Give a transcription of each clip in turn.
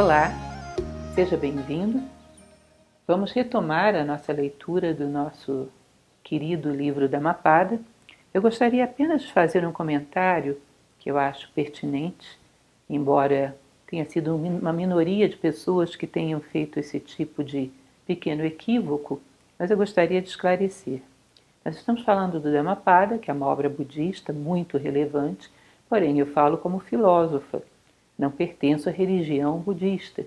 Olá, seja bem-vindo. Vamos retomar a nossa leitura do nosso querido livro da Mapada. Eu gostaria apenas de fazer um comentário que eu acho pertinente, embora tenha sido uma minoria de pessoas que tenham feito esse tipo de pequeno equívoco, mas eu gostaria de esclarecer. Nós estamos falando do Dhammapada, que é uma obra budista muito relevante, porém eu falo como filósofa, não pertenço à religião budista.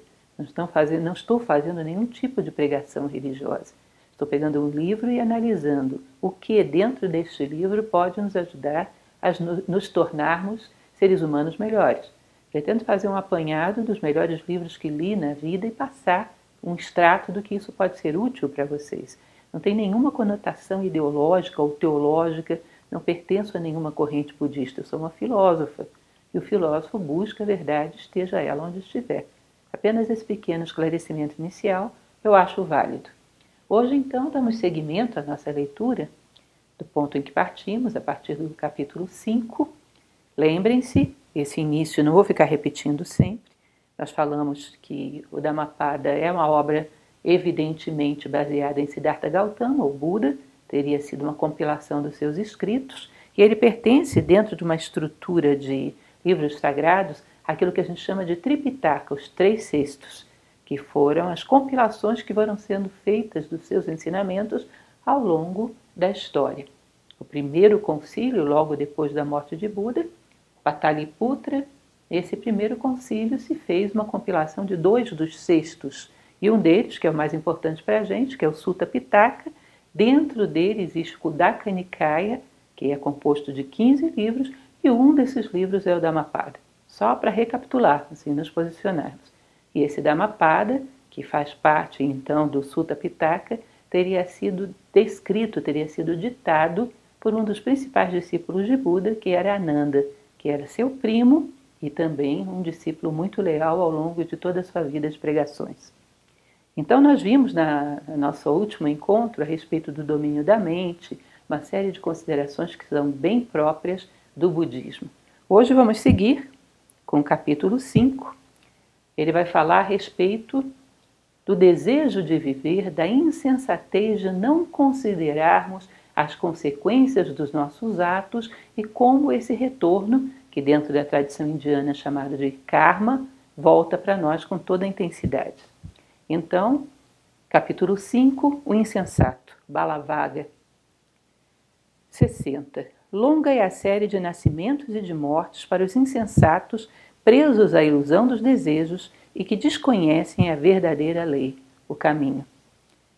Não, fazendo, não estou fazendo nenhum tipo de pregação religiosa. Estou pegando um livro e analisando o que dentro deste livro pode nos ajudar a nos tornarmos seres humanos melhores. Pretendo fazer um apanhado dos melhores livros que li na vida e passar um extrato do que isso pode ser útil para vocês. Não tem nenhuma conotação ideológica ou teológica, não pertenço a nenhuma corrente budista, eu sou uma filósofa. E o filósofo busca a verdade, esteja ela onde estiver. Apenas esse pequeno esclarecimento inicial eu acho válido. Hoje, então, damos seguimento à nossa leitura do ponto em que partimos, a partir do capítulo 5. Lembrem-se, esse início não vou ficar repetindo sempre. Nós falamos que o Dhammapada é uma obra evidentemente baseada em Siddhartha Gautama, ou Buda, teria sido uma compilação dos seus escritos, e ele pertence dentro de uma estrutura de livros sagrados aquilo que a gente chama de Tripitaka, os três cestos, que foram as compilações que foram sendo feitas dos seus ensinamentos ao longo da história. O primeiro concílio, logo depois da morte de Buda, Pataliputra, esse primeiro concílio se fez uma compilação de dois dos cestos e um deles, que é o mais importante para a gente, que é o Sutta Pitaka, dentro dele existe o Kudaka Nikaya, que é composto de 15 livros, e um desses livros é o Dhammapada. Só para recapitular, assim, nos posicionarmos. E esse Dhammapada, que faz parte então do Sutta Pitaka, teria sido descrito, teria sido ditado por um dos principais discípulos de Buda, que era Ananda, que era seu primo e também um discípulo muito leal ao longo de toda a sua vida de pregações. Então, nós vimos na, nosso último encontro a respeito do domínio da mente, uma série de considerações que são bem próprias do budismo. Hoje vamos seguir com o capítulo 5. Ele vai falar a respeito do desejo de viver, da insensatez de não considerarmos as consequências dos nossos atos e como esse retorno, que dentro da tradição indiana é chamado de karma, volta para nós com toda a intensidade. Então, capítulo 5, o insensato, Balavaga. 60. Longa é a série de nascimentos e de mortes para os insensatos presos à ilusão dos desejos e que desconhecem a verdadeira lei, o caminho.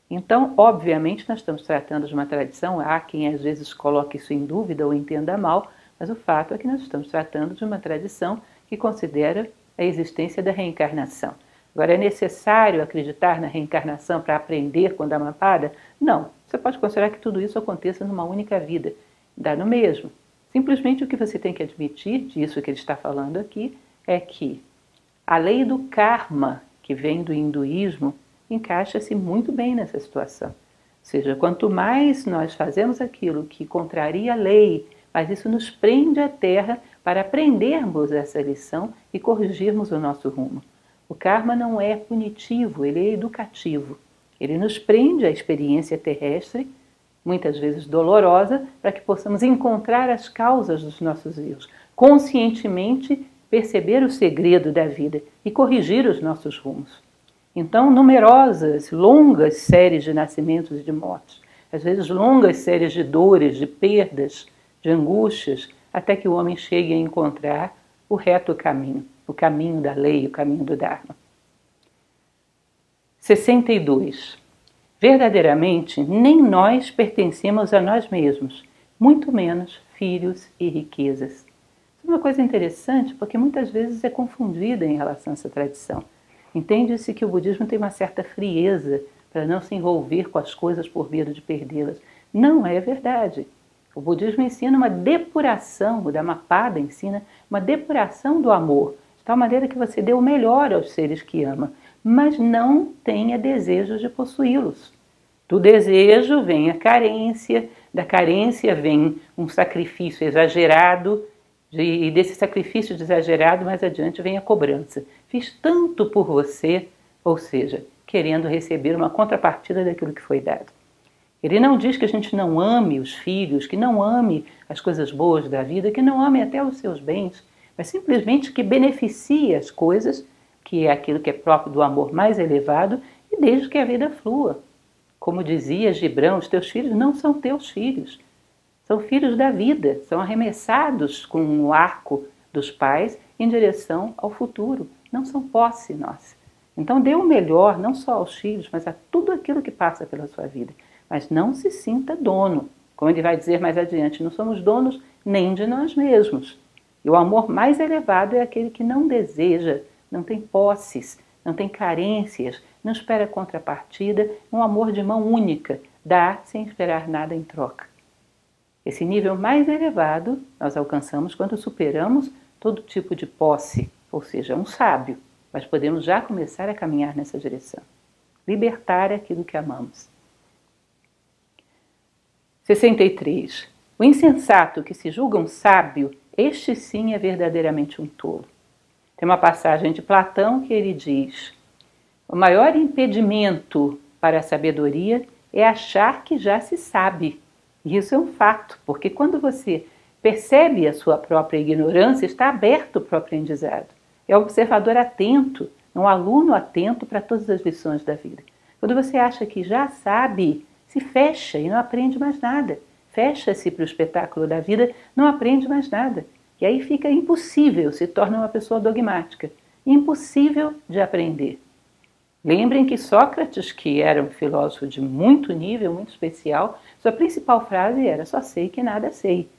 Então, obviamente, nós estamos tratando de uma tradição, há quem às vezes coloque isso em dúvida ou entenda mal, mas o fato é que nós estamos tratando de uma tradição que considera a existência da reencarnação. Agora, é necessário acreditar na reencarnação para aprender com Dhammapada? Não. Você pode considerar que tudo isso aconteça numa única vida. Dá no mesmo. Simplesmente o que você tem que admitir disso que ele está falando aqui é que a lei do karma, que vem do hinduísmo, encaixa-se muito bem nessa situação. Ou seja, quanto mais nós fazemos aquilo que contraria a lei, mas isso nos prende à terra para aprendermos essa lição e corrigirmos o nosso rumo. O karma não é punitivo, ele é educativo. Ele nos prende à experiência terrestre, muitas vezes dolorosa, para que possamos encontrar as causas dos nossos erros, conscientemente perceber o segredo da vida e corrigir os nossos rumos. Então, numerosas, longas séries de nascimentos e de mortes, às vezes longas séries de dores, de perdas, de angústias, até que o homem chegue a encontrar o reto caminho o caminho da lei, o caminho do Dharma. 62. Verdadeiramente, nem nós pertencemos a nós mesmos, muito menos filhos e riquezas. Isso é uma coisa interessante porque muitas vezes é confundida em relação a essa tradição. Entende-se que o budismo tem uma certa frieza para não se envolver com as coisas por medo de perdê-las. Não é verdade. O budismo ensina uma depuração, o Dhammapada ensina uma depuração do amor, de tal maneira que você dê o melhor aos seres que ama, mas não tenha desejos de possuí-los. Do desejo vem a carência, da carência vem um sacrifício exagerado, e desse sacrifício exagerado mais adiante vem a cobrança. fiz tanto por você, ou seja, querendo receber uma contrapartida daquilo que foi dado. Ele não diz que a gente não ame os filhos, que não ame as coisas boas da vida, que não ame até os seus bens, mas simplesmente que beneficie as coisas, que é aquilo que é próprio do amor mais elevado, e desde que a vida flua. Como dizia Gibrão, os teus filhos não são teus filhos, são filhos da vida, são arremessados com o arco dos pais em direção ao futuro, não são posse nossa. Então dê o melhor não só aos filhos, mas a tudo aquilo que passa pela sua vida. Mas não se sinta dono. Como ele vai dizer mais adiante, não somos donos nem de nós mesmos. E o amor mais elevado é aquele que não deseja, não tem posses, não tem carências, não espera contrapartida, um amor de mão única, dá sem esperar nada em troca. Esse nível mais elevado nós alcançamos quando superamos todo tipo de posse, ou seja, um sábio, mas podemos já começar a caminhar nessa direção. Libertar aquilo que amamos. 63. O insensato que se julga um sábio, este sim é verdadeiramente um tolo. Tem uma passagem de Platão que ele diz: O maior impedimento para a sabedoria é achar que já se sabe. E isso é um fato, porque quando você percebe a sua própria ignorância, está aberto para o aprendizado. É um observador atento, um aluno atento para todas as lições da vida. Quando você acha que já sabe, se fecha e não aprende mais nada. Fecha-se para o espetáculo da vida, não aprende mais nada. E aí fica impossível, se torna uma pessoa dogmática. Impossível de aprender. Lembrem que Sócrates, que era um filósofo de muito nível, muito especial, sua principal frase era: só sei que nada sei.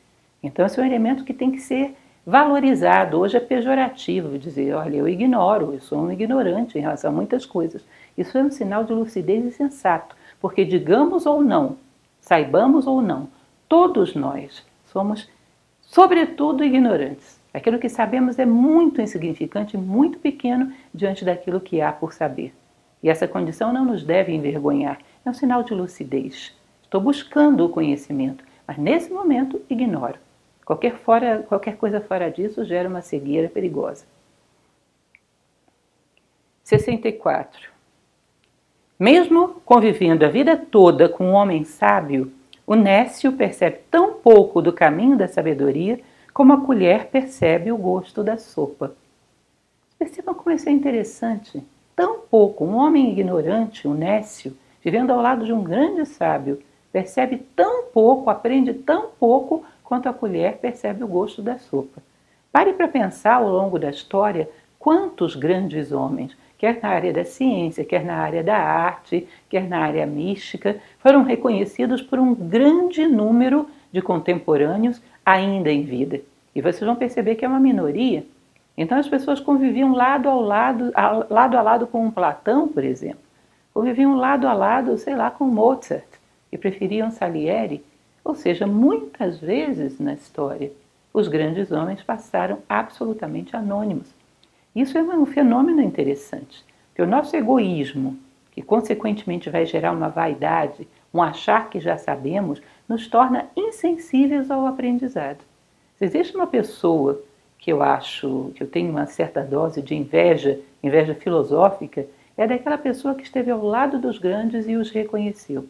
Então, esse é um elemento que tem que ser valorizado. Hoje é pejorativo dizer: olha, eu ignoro, eu sou um ignorante em relação a muitas coisas. Isso é um sinal de lucidez e sensato, porque, digamos ou não, saibamos ou não, todos nós somos, sobretudo, ignorantes. Aquilo que sabemos é muito insignificante, muito pequeno diante daquilo que há por saber. E essa condição não nos deve envergonhar, é um sinal de lucidez. Estou buscando o conhecimento, mas nesse momento ignoro. Qualquer, fora, qualquer coisa fora disso gera uma cegueira perigosa. 64. Mesmo convivendo a vida toda com um homem sábio, o nécio percebe tão pouco do caminho da sabedoria como a colher percebe o gosto da sopa. Percebam como isso é interessante tão pouco. Um homem ignorante, um nécio, vivendo ao lado de um grande sábio, percebe tão pouco, aprende tão pouco quanto a colher percebe o gosto da sopa. Pare para pensar ao longo da história quantos grandes homens, quer na área da ciência, quer na área da arte, quer na área mística, foram reconhecidos por um grande número de contemporâneos ainda em vida. E vocês vão perceber que é uma minoria então as pessoas conviviam lado ao lado, lado a lado com um Platão, por exemplo. Conviviam lado a lado, sei lá, com Mozart e preferiam Salieri. Ou seja, muitas vezes na história, os grandes homens passaram absolutamente anônimos. Isso é um fenômeno interessante, porque o nosso egoísmo, que consequentemente vai gerar uma vaidade, um achar que já sabemos, nos torna insensíveis ao aprendizado. Se existe uma pessoa que eu acho que eu tenho uma certa dose de inveja, inveja filosófica, é daquela pessoa que esteve ao lado dos grandes e os reconheceu.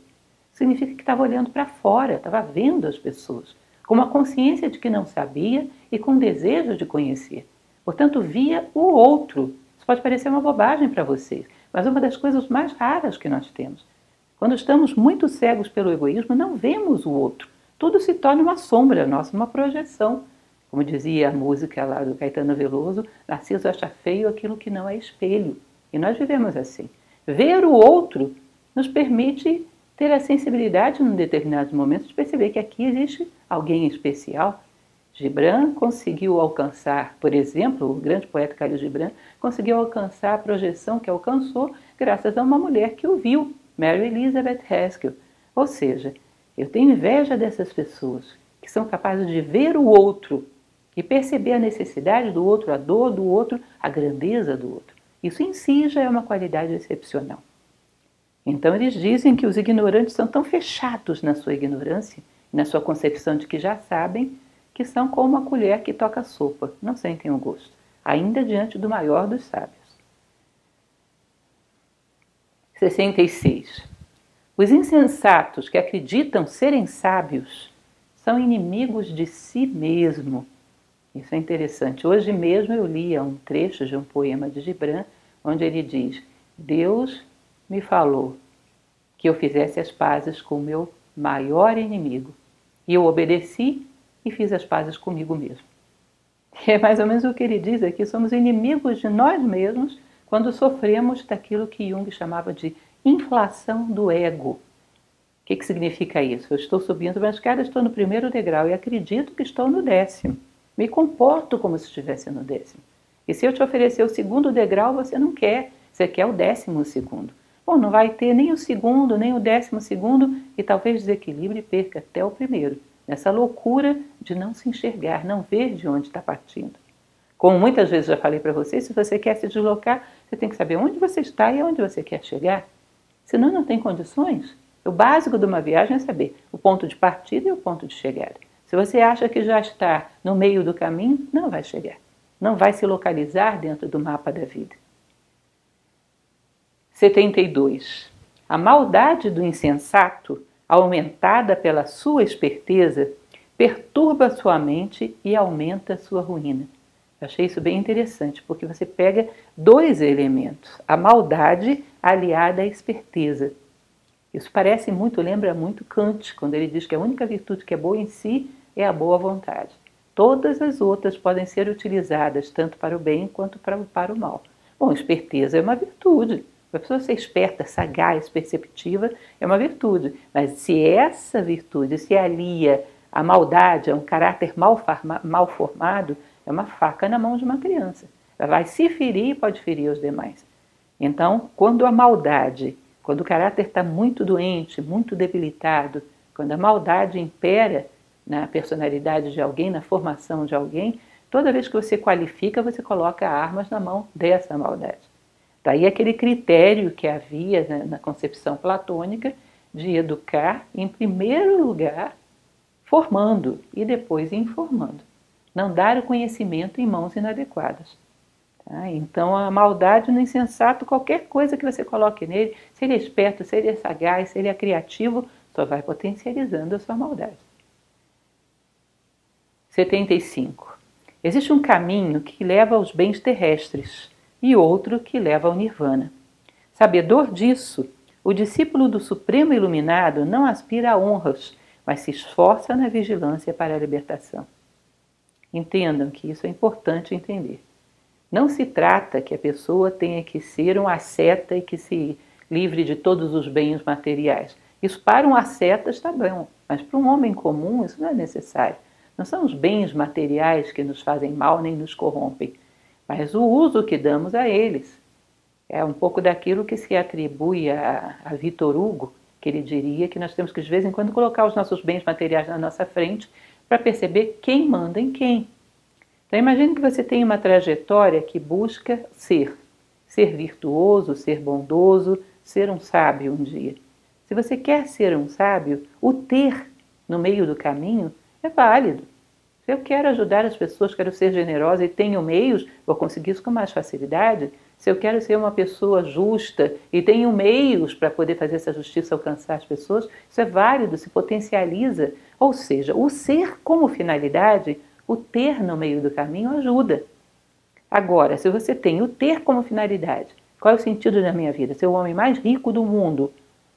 Significa que estava olhando para fora, estava vendo as pessoas, com uma consciência de que não sabia e com desejo de conhecer. Portanto, via o outro. Isso pode parecer uma bobagem para vocês, mas é uma das coisas mais raras que nós temos. Quando estamos muito cegos pelo egoísmo, não vemos o outro. Tudo se torna uma sombra nossa, uma projeção. Como dizia a música lá do Caetano Veloso, Narciso acha feio aquilo que não é espelho. E nós vivemos assim. Ver o outro nos permite ter a sensibilidade, em determinados momentos, de perceber que aqui existe alguém especial. Gibran conseguiu alcançar, por exemplo, o grande poeta Khalil Gibran conseguiu alcançar a projeção que alcançou graças a uma mulher que o viu, Mary Elizabeth Haskell. Ou seja, eu tenho inveja dessas pessoas que são capazes de ver o outro e perceber a necessidade do outro, a dor do outro, a grandeza do outro. Isso em si já é uma qualidade excepcional. Então eles dizem que os ignorantes são tão fechados na sua ignorância, na sua concepção de que já sabem, que são como uma colher que toca sopa, não sentem o gosto, ainda diante do maior dos sábios. 66. Os insensatos que acreditam serem sábios são inimigos de si mesmo. Isso é interessante. Hoje mesmo eu lia um trecho de um poema de Gibran, onde ele diz: Deus me falou que eu fizesse as pazes com o meu maior inimigo. E eu obedeci e fiz as pazes comigo mesmo. É mais ou menos o que ele diz aqui: somos inimigos de nós mesmos quando sofremos daquilo que Jung chamava de inflação do ego. O que, que significa isso? Eu estou subindo uma escada, estou no primeiro degrau e acredito que estou no décimo. Me comporto como se estivesse no décimo. E se eu te oferecer o segundo degrau, você não quer, você quer o décimo segundo. Bom, não vai ter nem o segundo, nem o décimo segundo e talvez desequilibre e perca até o primeiro nessa loucura de não se enxergar, não ver de onde está partindo. Como muitas vezes já falei para você, se você quer se deslocar, você tem que saber onde você está e aonde você quer chegar. Senão não tem condições. O básico de uma viagem é saber o ponto de partida e o ponto de chegada. Se você acha que já está no meio do caminho, não vai chegar. Não vai se localizar dentro do mapa da vida. 72. A maldade do insensato aumentada pela sua esperteza, perturba sua mente e aumenta sua ruína. Eu achei isso bem interessante, porque você pega dois elementos, a maldade aliada à esperteza. Isso parece muito, lembra muito Kant, quando ele diz que a única virtude que é boa em si é a boa vontade. Todas as outras podem ser utilizadas tanto para o bem quanto para, para o mal. Bom, esperteza é uma virtude. A pessoa ser esperta, sagaz, perceptiva é uma virtude, mas se essa virtude se alia à maldade, a um caráter mal, mal formado, é uma faca na mão de uma criança. Ela vai se ferir e pode ferir os demais. Então, quando a maldade, quando o caráter está muito doente, muito debilitado, quando a maldade impera na personalidade de alguém, na formação de alguém, toda vez que você qualifica, você coloca armas na mão dessa maldade. Daí aquele critério que havia né, na concepção platônica de educar, em primeiro lugar, formando e depois informando. Não dar o conhecimento em mãos inadequadas. Tá? Então, a maldade no insensato, qualquer coisa que você coloque nele, se ele é esperto, se ele é sagaz, se ele é criativo, só vai potencializando a sua maldade. 75. Existe um caminho que leva aos bens terrestres e outro que leva ao nirvana. Sabedor disso, o discípulo do Supremo Iluminado não aspira a honras, mas se esforça na vigilância para a libertação. Entendam que isso é importante entender. Não se trata que a pessoa tenha que ser um asceta e que se livre de todos os bens materiais. Isso para um asceta está bom, mas para um homem comum isso não é necessário. Não são os bens materiais que nos fazem mal nem nos corrompem, mas o uso que damos a eles. É um pouco daquilo que se atribui a, a Vitor Hugo, que ele diria que nós temos que de vez em quando colocar os nossos bens materiais na nossa frente para perceber quem manda em quem. Então imagine que você tem uma trajetória que busca ser, ser virtuoso, ser bondoso, ser um sábio um dia. Se você quer ser um sábio, o ter no meio do caminho é válido. Se eu quero ajudar as pessoas, quero ser generosa e tenho meios, vou conseguir isso com mais facilidade. Se eu quero ser uma pessoa justa e tenho meios para poder fazer essa justiça alcançar as pessoas, isso é válido, se potencializa. Ou seja, o ser como finalidade, o ter no meio do caminho ajuda. Agora, se você tem o ter como finalidade, qual é o sentido da minha vida? Ser o homem mais rico do mundo.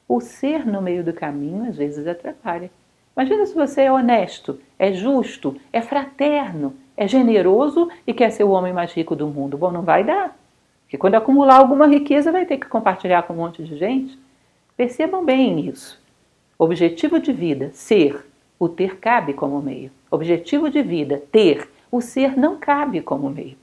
O ser no meio do caminho às vezes atrapalha. Imagina se você é honesto, é justo, é fraterno, é generoso e quer ser o homem mais rico do mundo. Bom, não vai dar. Porque quando acumular alguma riqueza, vai ter que compartilhar com um monte de gente. Percebam bem isso. Objetivo de vida, ser. O ter cabe como meio. Objetivo de vida, ter. O ser não cabe como meio.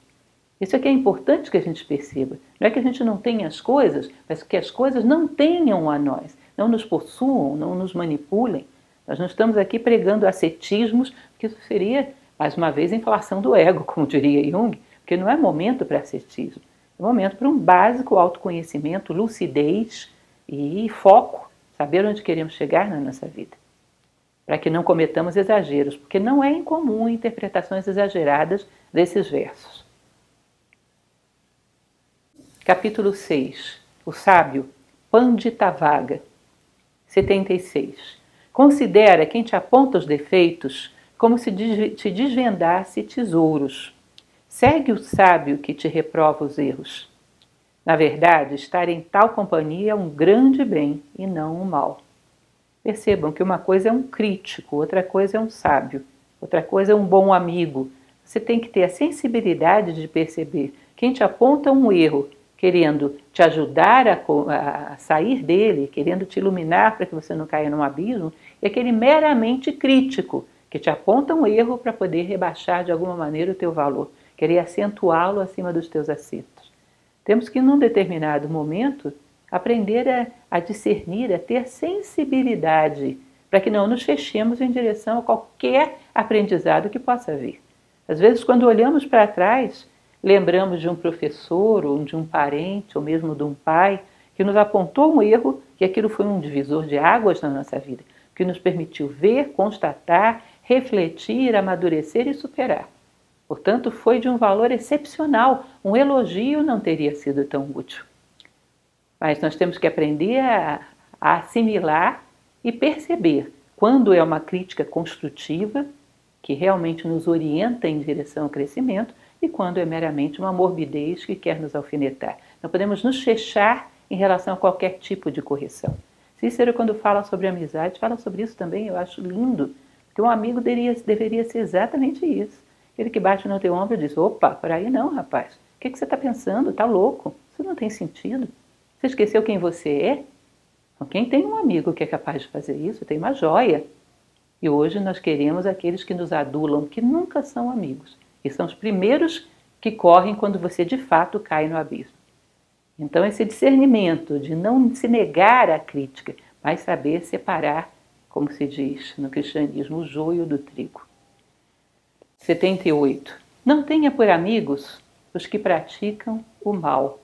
Isso é que é importante que a gente perceba. Não é que a gente não tenha as coisas, mas que as coisas não tenham a nós, não nos possuam, não nos manipulem. Nós não estamos aqui pregando ascetismos, porque isso seria, mais uma vez, inflação do ego, como diria Jung, porque não é momento para ascetismo. É momento para um básico autoconhecimento, lucidez e foco, saber onde queremos chegar na nossa vida. Para que não cometamos exageros, porque não é incomum interpretações exageradas desses versos. Capítulo 6. O sábio Panditavaga. 76. Considera quem te aponta os defeitos como se te desvendasse tesouros. Segue o sábio que te reprova os erros. Na verdade, estar em tal companhia é um grande bem e não um mal. Percebam que uma coisa é um crítico, outra coisa é um sábio, outra coisa é um bom amigo. Você tem que ter a sensibilidade de perceber quem te aponta um erro, querendo te ajudar a, a sair dele, querendo te iluminar para que você não caia num abismo, e aquele meramente crítico, que te aponta um erro para poder rebaixar de alguma maneira o teu valor, querer acentuá-lo acima dos teus acertos. Temos que, num determinado momento, aprender a, a discernir, a ter sensibilidade, para que não nos fechemos em direção a qualquer aprendizado que possa vir. Às vezes, quando olhamos para trás, lembramos de um professor, ou de um parente, ou mesmo de um pai, que nos apontou um erro, e aquilo foi um divisor de águas na nossa vida, que nos permitiu ver, constatar, refletir, amadurecer e superar. Portanto, foi de um valor excepcional. Um elogio não teria sido tão útil. Mas nós temos que aprender a, a assimilar e perceber quando é uma crítica construtiva, que realmente nos orienta em direção ao crescimento, e quando é meramente uma morbidez que quer nos alfinetar. Não podemos nos fechar em relação a qualquer tipo de correção. Cícero, quando fala sobre amizade, fala sobre isso também, eu acho lindo, porque um amigo deveria, deveria ser exatamente isso ele que bate no teu ombro e diz: opa, por aí não, rapaz. O que, que você está pensando? Está louco? Isso não tem sentido. Você esqueceu quem você é? quem tem um amigo que é capaz de fazer isso tem uma joia. E hoje nós queremos aqueles que nos adulam, que nunca são amigos. E são os primeiros que correm quando você de fato cai no abismo. Então, esse discernimento de não se negar à crítica, mas saber separar, como se diz no cristianismo, o joio do trigo. 78. Não tenha por amigos os que praticam o mal.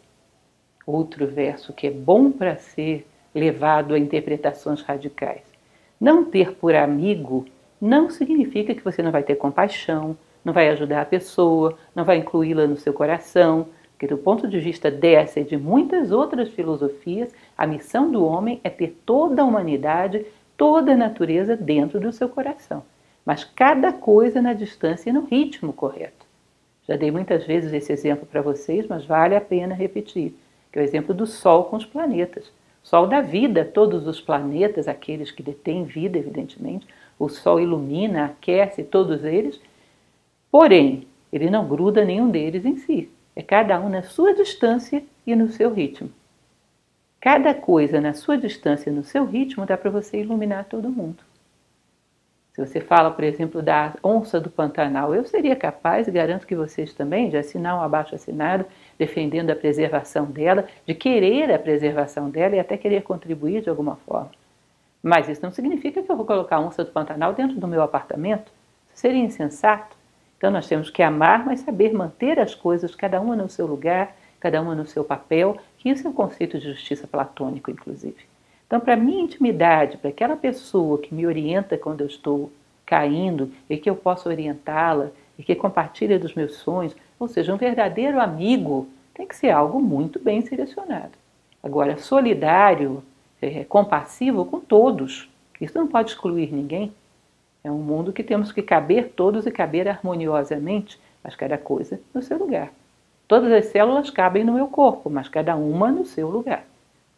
Outro verso que é bom para ser levado a interpretações radicais. Não ter por amigo não significa que você não vai ter compaixão, não vai ajudar a pessoa, não vai incluí-la no seu coração, porque do ponto de vista dessa e de muitas outras filosofias, a missão do homem é ter toda a humanidade, toda a natureza dentro do seu coração mas cada coisa na distância e no ritmo correto. Já dei muitas vezes esse exemplo para vocês, mas vale a pena repetir, que é o exemplo do Sol com os planetas. Sol dá vida todos os planetas, aqueles que detêm vida, evidentemente. O Sol ilumina, aquece todos eles, porém, ele não gruda nenhum deles em si. É cada um na sua distância e no seu ritmo. Cada coisa na sua distância e no seu ritmo dá para você iluminar todo mundo. Se você fala, por exemplo, da onça do Pantanal, eu seria capaz, garanto que vocês também, de assinar um abaixo assinado defendendo a preservação dela, de querer a preservação dela e até querer contribuir de alguma forma. Mas isso não significa que eu vou colocar a onça do Pantanal dentro do meu apartamento. Isso seria insensato. Então nós temos que amar, mas saber manter as coisas, cada uma no seu lugar, cada uma no seu papel, que isso é um conceito de justiça platônico, inclusive. Então, para minha intimidade, para aquela pessoa que me orienta quando eu estou caindo e que eu possa orientá-la e que compartilha dos meus sonhos, ou seja, um verdadeiro amigo tem que ser algo muito bem selecionado. Agora, solidário, é, compassivo com todos, isso não pode excluir ninguém. É um mundo que temos que caber todos e caber harmoniosamente, mas cada coisa no seu lugar. Todas as células cabem no meu corpo, mas cada uma no seu lugar.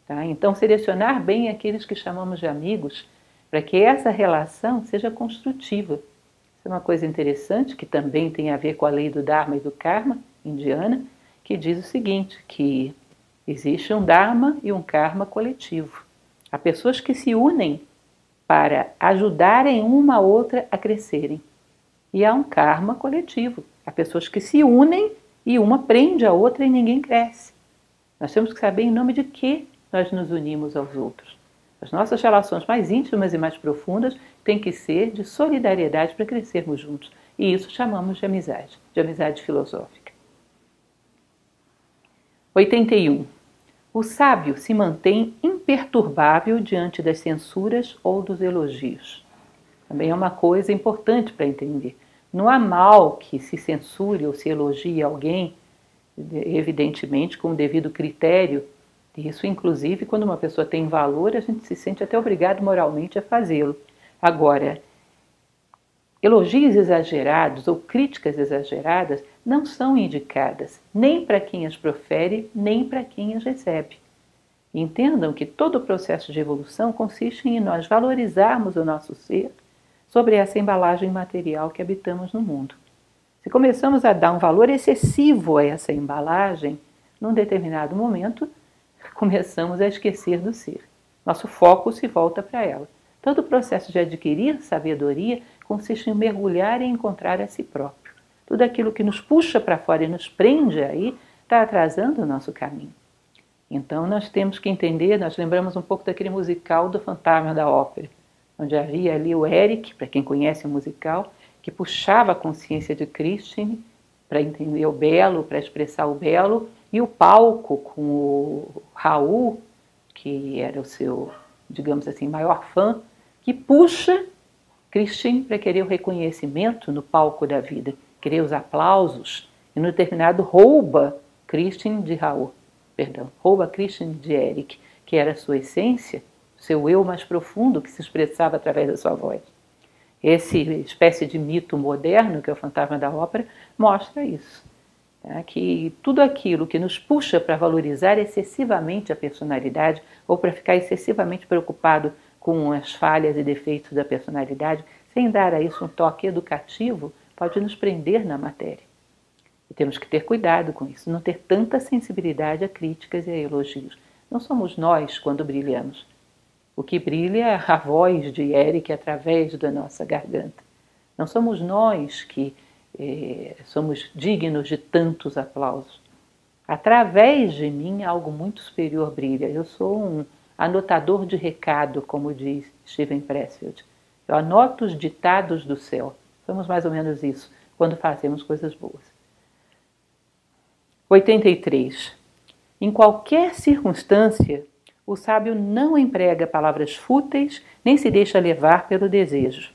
Tá? Então, selecionar bem aqueles que chamamos de amigos para que essa relação seja construtiva. Isso é uma coisa interessante que também tem a ver com a lei do Dharma e do Karma indiana, que diz o seguinte, que existe um Dharma e um Karma coletivo. Há pessoas que se unem para ajudarem uma a outra a crescerem. E há um karma coletivo. Há pessoas que se unem e uma prende a outra e ninguém cresce. Nós temos que saber em nome de que nós nos unimos aos outros. As nossas relações mais íntimas e mais profundas têm que ser de solidariedade para crescermos juntos. E isso chamamos de amizade, de amizade filosófica. 81. O sábio se mantém imperturbável diante das censuras ou dos elogios. Também é uma coisa importante para entender. Não há mal que se censure ou se elogie alguém, evidentemente com o devido critério Isso, inclusive, quando uma pessoa tem valor, a gente se sente até obrigado moralmente a fazê-lo. Agora, elogios exagerados ou críticas exageradas não são indicadas nem para quem as profere, nem para quem as recebe. Entendam que todo o processo de evolução consiste em nós valorizarmos o nosso ser sobre essa embalagem material que habitamos no mundo. Se começamos a dar um valor excessivo a essa embalagem, num determinado momento, começamos a esquecer do ser. Nosso foco se volta para ela. Todo o processo de adquirir sabedoria consiste em mergulhar e encontrar a si próprio. Tudo aquilo que nos puxa para fora e nos prende aí está atrasando o nosso caminho. Então nós temos que entender, nós lembramos um pouco daquele musical do Fantasma da Ópera, onde havia ali o Eric, para quem conhece o musical, que puxava a consciência de Christine para entender o belo, para expressar o belo, e o palco com o Raul, que era o seu, digamos assim, maior fã, que puxa Christine para querer o reconhecimento no palco da vida, querer os aplausos, e no determinado rouba Christine de Raul, perdão, rouba Christine de Eric, que era a sua essência, seu eu mais profundo que se expressava através da sua voz. Esse espécie de mito moderno, que é o fantasma da ópera, mostra isso. Tá? Que tudo aquilo que nos puxa para valorizar excessivamente a personalidade ou para ficar excessivamente preocupado com as falhas e defeitos da personalidade, sem dar a isso um toque educativo, pode nos prender na matéria. E temos que ter cuidado com isso, não ter tanta sensibilidade a críticas e a elogios. Não somos nós quando brilhamos, o que brilha é a voz de Eric através da nossa garganta. Não somos nós que eh, somos dignos de tantos aplausos. Através de mim, algo muito superior brilha. Eu sou um anotador de recado, como diz Steven Pressfield. Eu anoto os ditados do céu. Somos mais ou menos isso quando fazemos coisas boas. 83. Em qualquer circunstância, o sábio não emprega palavras fúteis nem se deixa levar pelo desejo.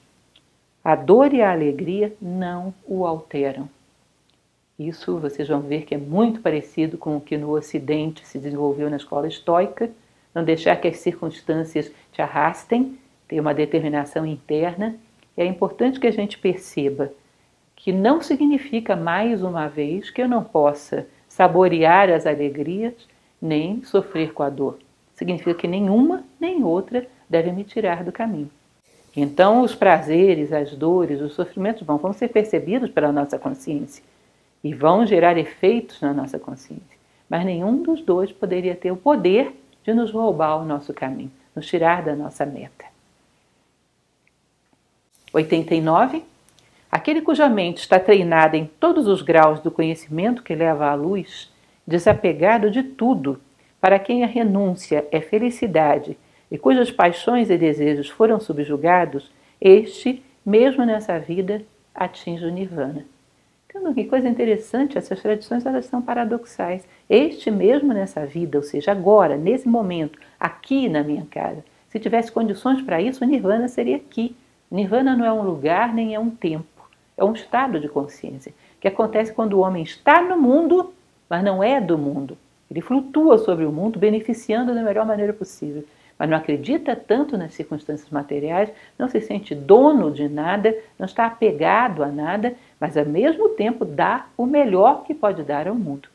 A dor e a alegria não o alteram. Isso vocês vão ver que é muito parecido com o que no Ocidente se desenvolveu na escola estoica, não deixar que as circunstâncias te arrastem, ter uma determinação interna. É importante que a gente perceba que não significa, mais uma vez, que eu não possa saborear as alegrias nem sofrer com a dor significa que nenhuma nem outra deve me tirar do caminho. Então, os prazeres, as dores, os sofrimentos vão, vão ser percebidos pela nossa consciência e vão gerar efeitos na nossa consciência. Mas nenhum dos dois poderia ter o poder de nos roubar o nosso caminho, nos tirar da nossa meta. 89. Aquele cuja mente está treinada em todos os graus do conhecimento que leva à luz, desapegado de tudo para quem a renúncia é felicidade e cujas paixões e desejos foram subjugados, este, mesmo nessa vida, atinge o nirvana. Então, que coisa interessante, essas tradições elas são paradoxais. Este mesmo nessa vida, ou seja, agora, nesse momento, aqui na minha casa, se tivesse condições para isso, o nirvana seria aqui. Nirvana não é um lugar nem é um tempo, é um estado de consciência que acontece quando o homem está no mundo, mas não é do mundo. Ele flutua sobre o mundo, beneficiando da melhor maneira possível. Mas não acredita tanto nas circunstâncias materiais, não se sente dono de nada, não está apegado a nada, mas ao mesmo tempo dá o melhor que pode dar ao mundo.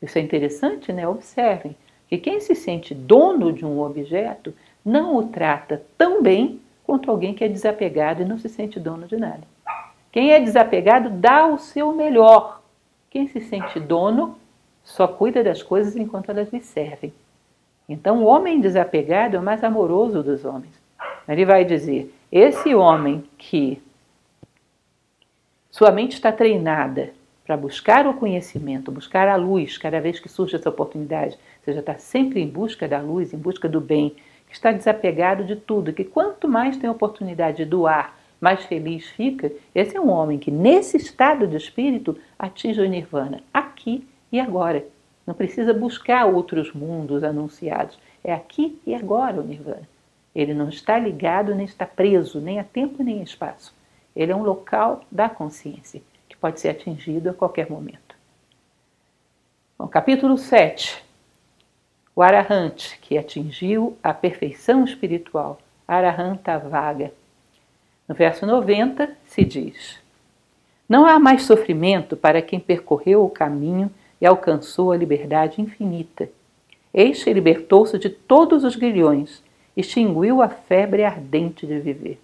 Isso é interessante, né? Observem que quem se sente dono de um objeto não o trata tão bem quanto alguém que é desapegado e não se sente dono de nada. Quem é desapegado dá o seu melhor. Quem se sente dono só cuida das coisas enquanto elas lhe servem. Então, o homem desapegado é o mais amoroso dos homens. Ele vai dizer: esse homem que sua mente está treinada para buscar o conhecimento, buscar a luz cada vez que surge essa oportunidade, ou seja, está sempre em busca da luz, em busca do bem, que está desapegado de tudo, que quanto mais tem oportunidade de doar, mais feliz fica. Esse é um homem que, nesse estado de espírito, atinge o nirvana, aqui e agora. Não precisa buscar outros mundos anunciados. É aqui e agora o Nirvana. Ele não está ligado nem está preso, nem a tempo nem a espaço. Ele é um local da consciência, que pode ser atingido a qualquer momento. Bom, capítulo 7. O arahante, que atingiu a perfeição espiritual, arahanta vaga. No verso 90 se diz: Não há mais sofrimento para quem percorreu o caminho e alcançou a liberdade infinita. Este libertou-se de todos os grilhões, extinguiu a febre ardente de viver.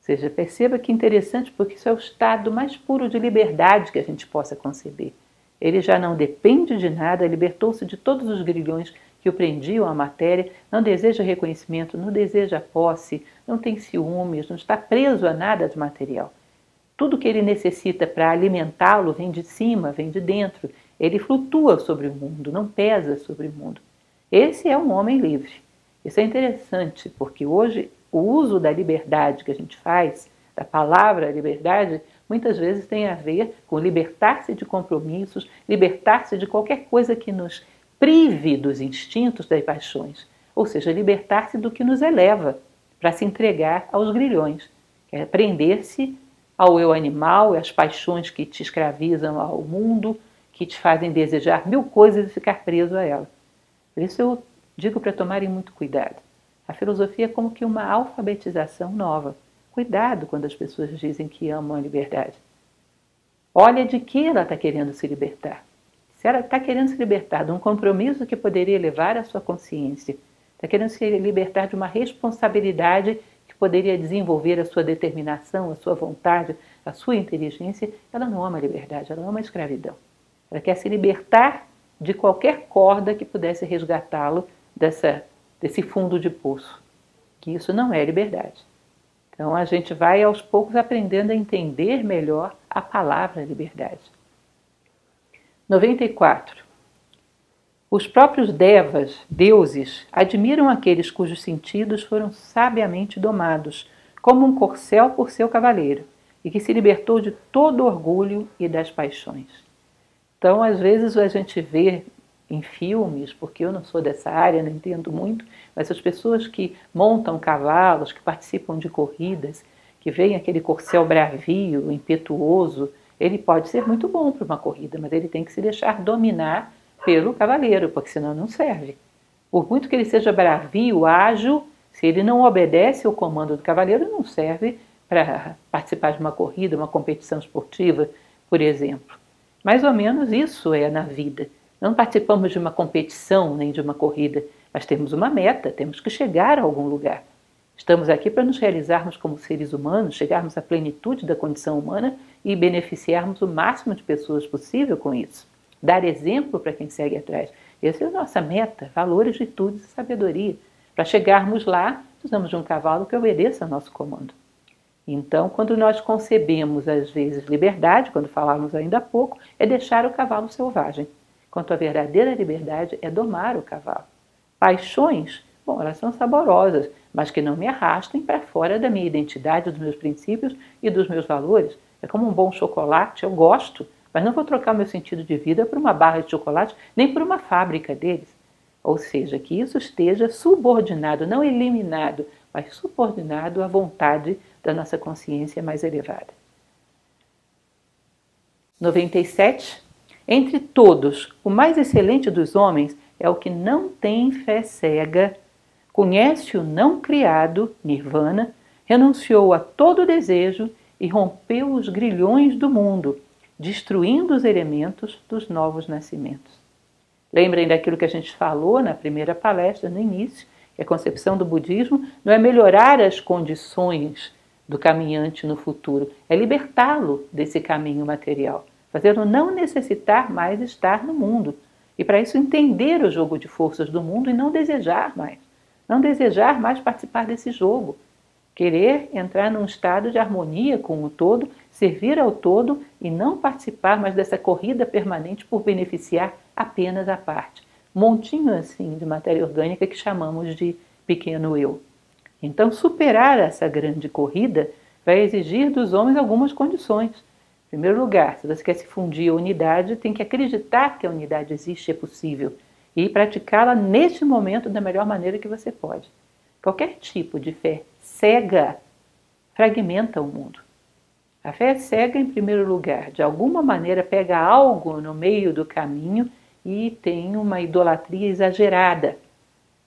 Ou seja, perceba que interessante, porque isso é o estado mais puro de liberdade que a gente possa conceber. Ele já não depende de nada, libertou-se de todos os grilhões que o prendiam à matéria, não deseja reconhecimento, não deseja posse, não tem ciúmes, não está preso a nada de material. Tudo que ele necessita para alimentá-lo vem de cima, vem de dentro. Ele flutua sobre o mundo, não pesa sobre o mundo. Esse é um homem livre. Isso é interessante, porque hoje o uso da liberdade que a gente faz, da palavra liberdade, muitas vezes tem a ver com libertar-se de compromissos, libertar-se de qualquer coisa que nos prive dos instintos das paixões, ou seja, libertar-se do que nos eleva para se entregar aos grilhões, é prender-se ao eu animal e às paixões que te escravizam ao mundo, que te fazem desejar mil coisas e ficar preso a ela. Por isso eu digo para tomarem muito cuidado. A filosofia é como que uma alfabetização nova. Cuidado quando as pessoas dizem que amam a liberdade. Olha de que ela está querendo se libertar. Se ela está querendo se libertar de um compromisso que poderia elevar a sua consciência, está querendo se libertar de uma responsabilidade que poderia desenvolver a sua determinação, a sua vontade, a sua inteligência, ela não ama a liberdade, ela ama a escravidão. Ela quer se libertar de qualquer corda que pudesse resgatá-lo desse fundo de poço, que isso não é liberdade. Então a gente vai aos poucos aprendendo a entender melhor a palavra liberdade. 94. Os próprios devas, deuses, admiram aqueles cujos sentidos foram sabiamente domados, como um corcel por seu cavaleiro, e que se libertou de todo orgulho e das paixões. Então, às vezes a gente vê em filmes, porque eu não sou dessa área, não entendo muito, mas as pessoas que montam cavalos, que participam de corridas, que veem aquele corcel bravio, impetuoso, ele pode ser muito bom para uma corrida, mas ele tem que se deixar dominar pelo cavaleiro, porque senão não serve. Por muito que ele seja bravio, ágil, se ele não obedece ao comando do cavaleiro, não serve para participar de uma corrida, uma competição esportiva, por exemplo. Mais ou menos isso é na vida. Não participamos de uma competição nem de uma corrida, mas temos uma meta, temos que chegar a algum lugar. Estamos aqui para nos realizarmos como seres humanos, chegarmos à plenitude da condição humana e beneficiarmos o máximo de pessoas possível com isso. Dar exemplo para quem segue atrás. Essa é a nossa meta, valores, virtudes e sabedoria. Para chegarmos lá, precisamos de um cavalo que obedeça ao nosso comando. Então, quando nós concebemos, às vezes, liberdade, quando falávamos ainda há pouco, é deixar o cavalo selvagem. Quanto a verdadeira liberdade é domar o cavalo. Paixões Bom, elas são saborosas, mas que não me arrastem para fora da minha identidade, dos meus princípios e dos meus valores. É como um bom chocolate, eu gosto, mas não vou trocar o meu sentido de vida por uma barra de chocolate, nem por uma fábrica deles. Ou seja, que isso esteja subordinado, não eliminado, mas subordinado à vontade da nossa consciência mais elevada. 97. Entre todos, o mais excelente dos homens é o que não tem fé cega conhece o não criado, nirvana, renunciou a todo desejo e rompeu os grilhões do mundo, destruindo os elementos dos novos nascimentos. Lembrem daquilo que a gente falou na primeira palestra, no início, que a concepção do budismo não é melhorar as condições do caminhante no futuro, é libertá-lo desse caminho material, fazendo não necessitar mais estar no mundo. E para isso entender o jogo de forças do mundo e não desejar mais não desejar mais participar desse jogo, querer entrar num estado de harmonia com o todo, servir ao todo e não participar mais dessa corrida permanente por beneficiar apenas a parte. Montinho assim de matéria orgânica que chamamos de pequeno eu. Então, superar essa grande corrida vai exigir dos homens algumas condições. Em primeiro lugar, se você quer se fundir a unidade, tem que acreditar que a unidade existe, é possível e praticá-la neste momento da melhor maneira que você pode. Qualquer tipo de fé cega fragmenta o mundo. A fé cega, em primeiro lugar, de alguma maneira pega algo no meio do caminho e tem uma idolatria exagerada.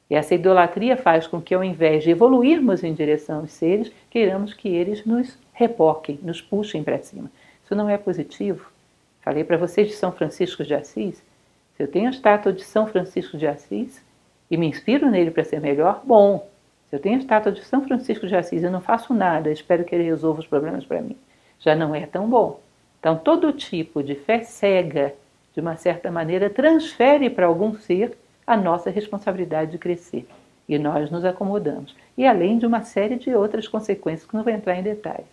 E essa idolatria faz com que, ao invés de evoluirmos em direção aos seres, queiramos que eles nos repoquem, nos puxem para cima. Isso não é positivo. Falei para vocês de São Francisco de Assis. Se eu tenho a estátua de São Francisco de Assis e me inspiro nele para ser melhor, bom. Se eu tenho a estátua de São Francisco de Assis e não faço nada, espero que ele resolva os problemas para mim, já não é tão bom. Então, todo tipo de fé cega, de uma certa maneira, transfere para algum ser a nossa responsabilidade de crescer. E nós nos acomodamos. E além de uma série de outras consequências que não vou entrar em detalhes.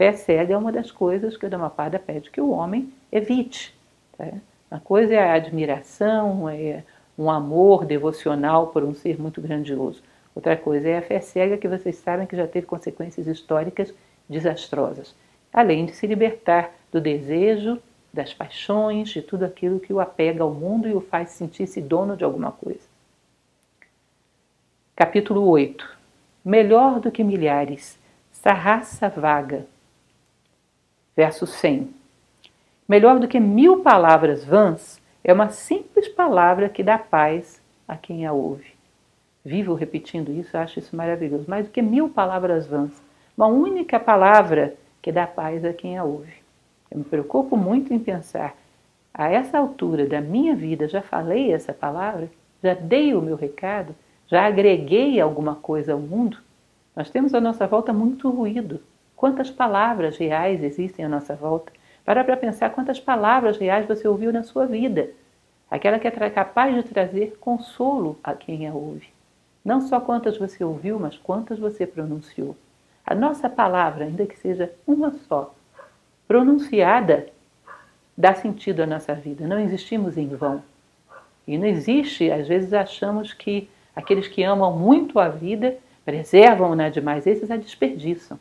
Fé cega é uma das coisas que o Dhammapada pede que o homem evite. Tá? Uma coisa é a admiração, é um amor devocional por um ser muito grandioso. Outra coisa é a fé cega que vocês sabem que já teve consequências históricas desastrosas. Além de se libertar do desejo, das paixões, de tudo aquilo que o apega ao mundo e o faz sentir-se dono de alguma coisa. Capítulo 8 Melhor do que milhares, sarraça vaga. Verso 100 Melhor do que mil palavras vãs é uma simples palavra que dá paz a quem a ouve vivo repetindo isso, acho isso maravilhoso. Mais do que mil palavras vãs, uma única palavra que dá paz a quem a ouve. Eu me preocupo muito em pensar, a essa altura da minha vida, já falei essa palavra? Já dei o meu recado? Já agreguei alguma coisa ao mundo? Nós temos à nossa volta muito ruído. Quantas palavras reais existem à nossa volta? Para para pensar quantas palavras reais você ouviu na sua vida. Aquela que é capaz de trazer consolo a quem a ouve. Não só quantas você ouviu, mas quantas você pronunciou. A nossa palavra, ainda que seja uma só, pronunciada, dá sentido à nossa vida. Não existimos em vão. E não existe, às vezes achamos que aqueles que amam muito a vida preservam-na demais, esses a desperdiçam.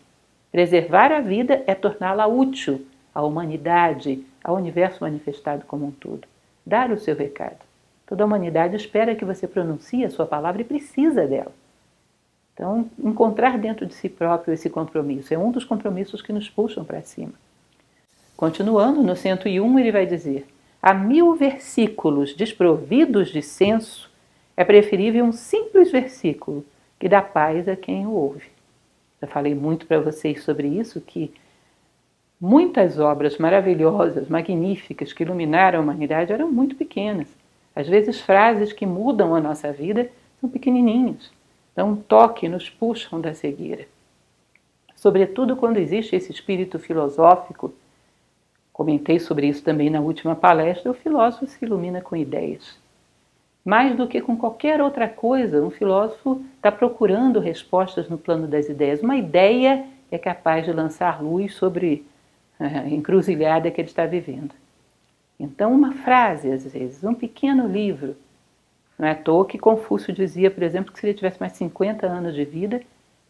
Preservar a vida é torná-la útil à humanidade, ao universo manifestado como um todo. Dar o seu recado. Toda a humanidade espera que você pronuncie a sua palavra e precisa dela. Então, encontrar dentro de si próprio esse compromisso é um dos compromissos que nos puxam para cima. Continuando, no 101, ele vai dizer: a mil versículos desprovidos de senso, é preferível um simples versículo que dá paz a quem o ouve. Já falei muito para vocês sobre isso, que muitas obras maravilhosas, magníficas, que iluminaram a humanidade eram muito pequenas. Às vezes, frases que mudam a nossa vida são pequenininhos, dão um toque, nos puxam da cegueira. Sobretudo quando existe esse espírito filosófico, comentei sobre isso também na última palestra, o filósofo se ilumina com ideias. Mais do que com qualquer outra coisa, um filósofo está procurando respostas no plano das ideias. Uma ideia é capaz de lançar luz sobre a encruzilhada que ele está vivendo. Então, uma frase, às vezes, um pequeno livro. Não é à toa que Confúcio dizia, por exemplo, que se ele tivesse mais 50 anos de vida,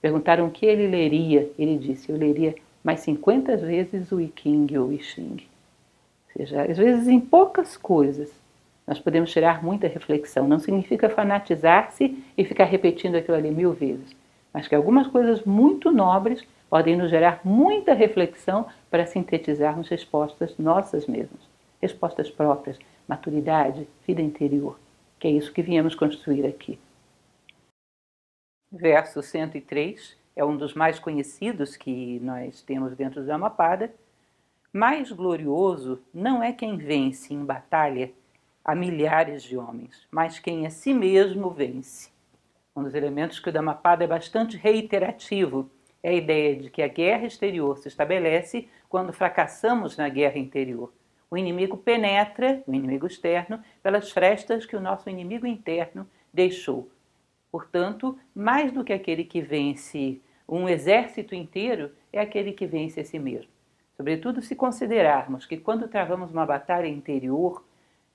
perguntaram o que ele leria. Ele disse: Eu leria mais 50 vezes o I Ching ou o I Ching. Ou seja, às vezes, em poucas coisas, nós podemos tirar muita reflexão. Não significa fanatizar-se e ficar repetindo aquilo ali mil vezes, mas que algumas coisas muito nobres podem nos gerar muita reflexão para sintetizarmos respostas nossas mesmas respostas próprias, maturidade, vida interior, que é isso que viemos construir aqui. Verso 103 é um dos mais conhecidos que nós temos dentro da Amapada. Mais glorioso não é quem vence em batalha a milhares de homens, mas quem a si mesmo vence. Um dos elementos que o Dhammapada é bastante reiterativo é a ideia de que a guerra exterior se estabelece quando fracassamos na guerra interior. O inimigo penetra, o inimigo externo, pelas frestas que o nosso inimigo interno deixou. Portanto, mais do que aquele que vence um exército inteiro, é aquele que vence a si mesmo. Sobretudo se considerarmos que quando travamos uma batalha interior,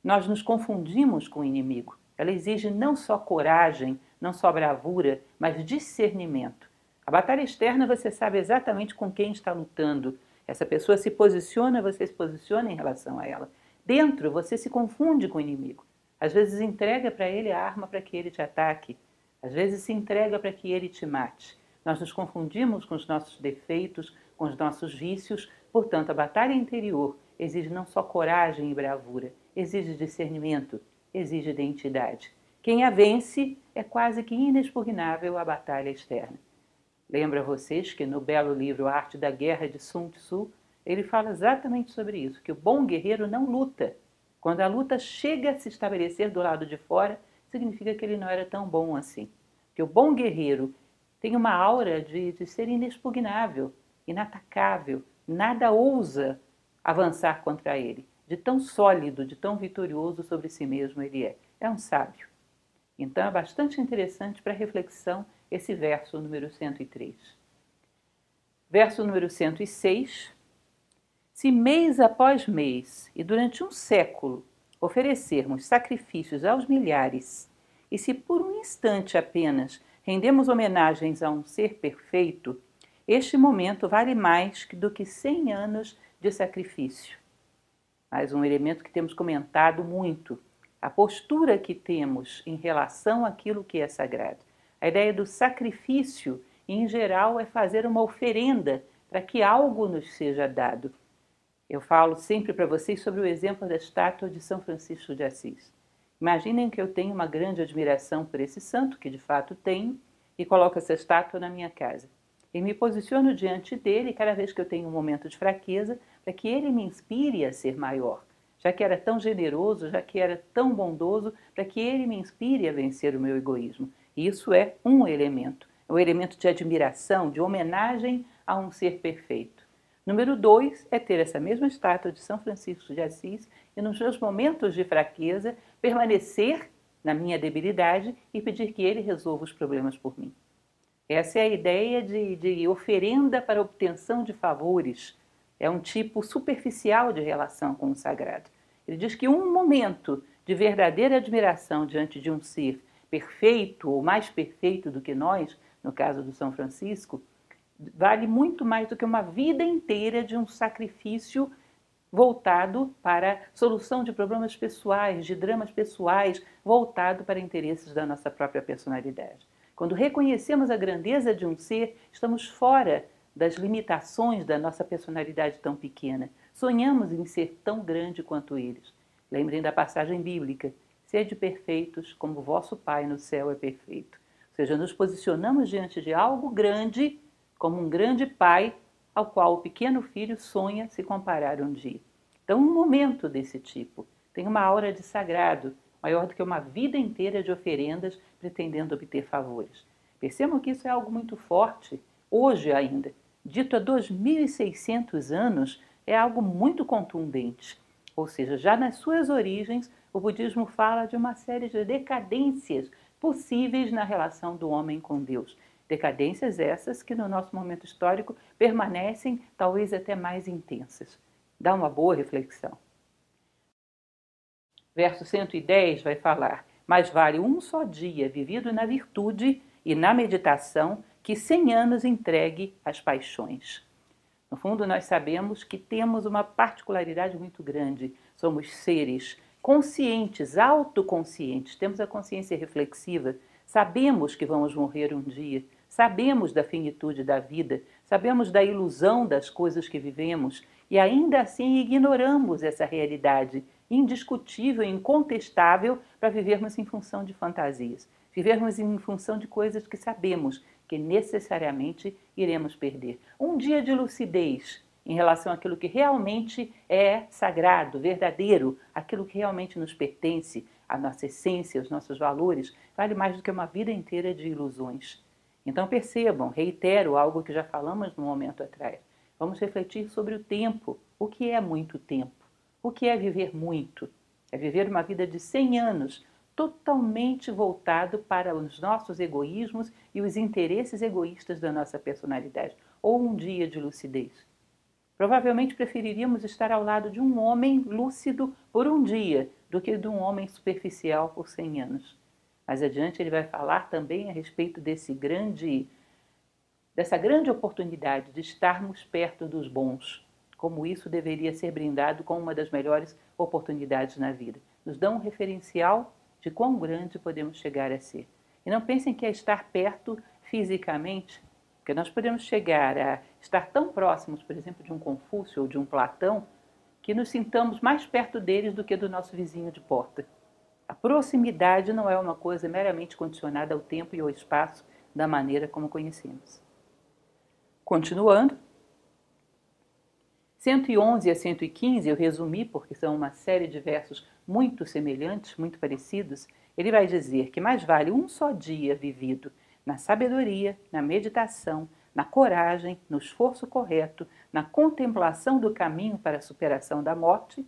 nós nos confundimos com o inimigo. Ela exige não só coragem, não só bravura, mas discernimento. A batalha externa você sabe exatamente com quem está lutando, essa pessoa se posiciona, você se posiciona em relação a ela. Dentro, você se confunde com o inimigo. Às vezes entrega para ele a arma para que ele te ataque. Às vezes se entrega para que ele te mate. Nós nos confundimos com os nossos defeitos, com os nossos vícios. Portanto, a batalha interior exige não só coragem e bravura, exige discernimento, exige identidade. Quem a vence é quase que inexpugnável a batalha externa. Lembro a vocês que no belo livro Arte da Guerra de Sun Tzu, ele fala exatamente sobre isso, que o bom guerreiro não luta. Quando a luta chega a se estabelecer do lado de fora, significa que ele não era tão bom assim. Que o bom guerreiro tem uma aura de, de ser inexpugnável, inatacável, nada ousa avançar contra ele. De tão sólido, de tão vitorioso sobre si mesmo ele é. É um sábio. Então é bastante interessante para reflexão esse verso número 103. Verso número 106. Se mês após mês e durante um século oferecermos sacrifícios aos milhares, e se por um instante apenas rendemos homenagens a um ser perfeito, este momento vale mais do que cem anos de sacrifício. Mais um elemento que temos comentado muito, a postura que temos em relação àquilo que é sagrado. A ideia do sacrifício, em geral, é fazer uma oferenda para que algo nos seja dado. Eu falo sempre para vocês sobre o exemplo da estátua de São Francisco de Assis. Imaginem que eu tenho uma grande admiração por esse santo, que de fato tenho, e coloco essa estátua na minha casa e me posiciono diante dele cada vez que eu tenho um momento de fraqueza, para que ele me inspire a ser maior. Já que era tão generoso, já que era tão bondoso, para que ele me inspire a vencer o meu egoísmo. E isso é um elemento, é um elemento de admiração, de homenagem a um ser perfeito. Número dois é ter essa mesma estátua de São Francisco de Assis e, nos meus momentos de fraqueza, permanecer na minha debilidade e pedir que ele resolva os problemas por mim. Essa é a ideia de, de oferenda para obtenção de favores. É um tipo superficial de relação com o sagrado. Ele diz que um momento de verdadeira admiração diante de um ser perfeito ou mais perfeito do que nós, no caso do São Francisco, vale muito mais do que uma vida inteira de um sacrifício voltado para solução de problemas pessoais, de dramas pessoais, voltado para interesses da nossa própria personalidade. Quando reconhecemos a grandeza de um ser, estamos fora das limitações da nossa personalidade tão pequena. Sonhamos em ser tão grande quanto eles. Lembrem da passagem bíblica: sede perfeitos como vosso Pai no céu é perfeito. Ou seja, nos posicionamos diante de algo grande, como um grande Pai ao qual o pequeno filho sonha se comparar um dia. Então, um momento desse tipo tem uma aura de sagrado, maior do que uma vida inteira de oferendas pretendendo obter favores. Percebam que isso é algo muito forte, hoje ainda. Dito há 2.600 anos, é algo muito contundente. Ou seja, já nas suas origens, o budismo fala de uma série de decadências possíveis na relação do homem com Deus. Decadências essas que no nosso momento histórico permanecem talvez até mais intensas. Dá uma boa reflexão. Verso 110 vai falar: mais vale um só dia vivido na virtude e na meditação que cem anos entregue às paixões. No fundo, nós sabemos que temos uma particularidade muito grande. Somos seres conscientes, autoconscientes, temos a consciência reflexiva, sabemos que vamos morrer um dia, sabemos da finitude da vida, sabemos da ilusão das coisas que vivemos. E ainda assim ignoramos essa realidade indiscutível, incontestável para vivermos em função de fantasias, vivermos em função de coisas que sabemos que necessariamente iremos perder. Um dia de lucidez em relação àquilo que realmente é sagrado, verdadeiro, aquilo que realmente nos pertence, a nossa essência, os nossos valores, vale mais do que uma vida inteira de ilusões. Então percebam, reitero algo que já falamos no momento atrás. Vamos refletir sobre o tempo. O que é muito tempo? O que é viver muito? É viver uma vida de 100 anos, totalmente voltado para os nossos egoísmos e os interesses egoístas da nossa personalidade, ou um dia de lucidez. Provavelmente preferiríamos estar ao lado de um homem lúcido por um dia do que de um homem superficial por 100 anos. Mais adiante ele vai falar também a respeito desse grande dessa grande oportunidade de estarmos perto dos bons, como isso deveria ser brindado com uma das melhores oportunidades na vida. Nos dão um referencial de quão grande podemos chegar a ser. E não pensem que é estar perto fisicamente, porque nós podemos chegar a estar tão próximos, por exemplo, de um Confúcio ou de um Platão, que nos sintamos mais perto deles do que do nosso vizinho de porta. A proximidade não é uma coisa meramente condicionada ao tempo e ao espaço da maneira como conhecemos. Continuando, 111 a 115 eu resumi porque são uma série de versos muito semelhantes, muito parecidos. Ele vai dizer que mais vale um só dia vivido na sabedoria, na meditação, na coragem, no esforço correto, na contemplação do caminho para a superação da morte,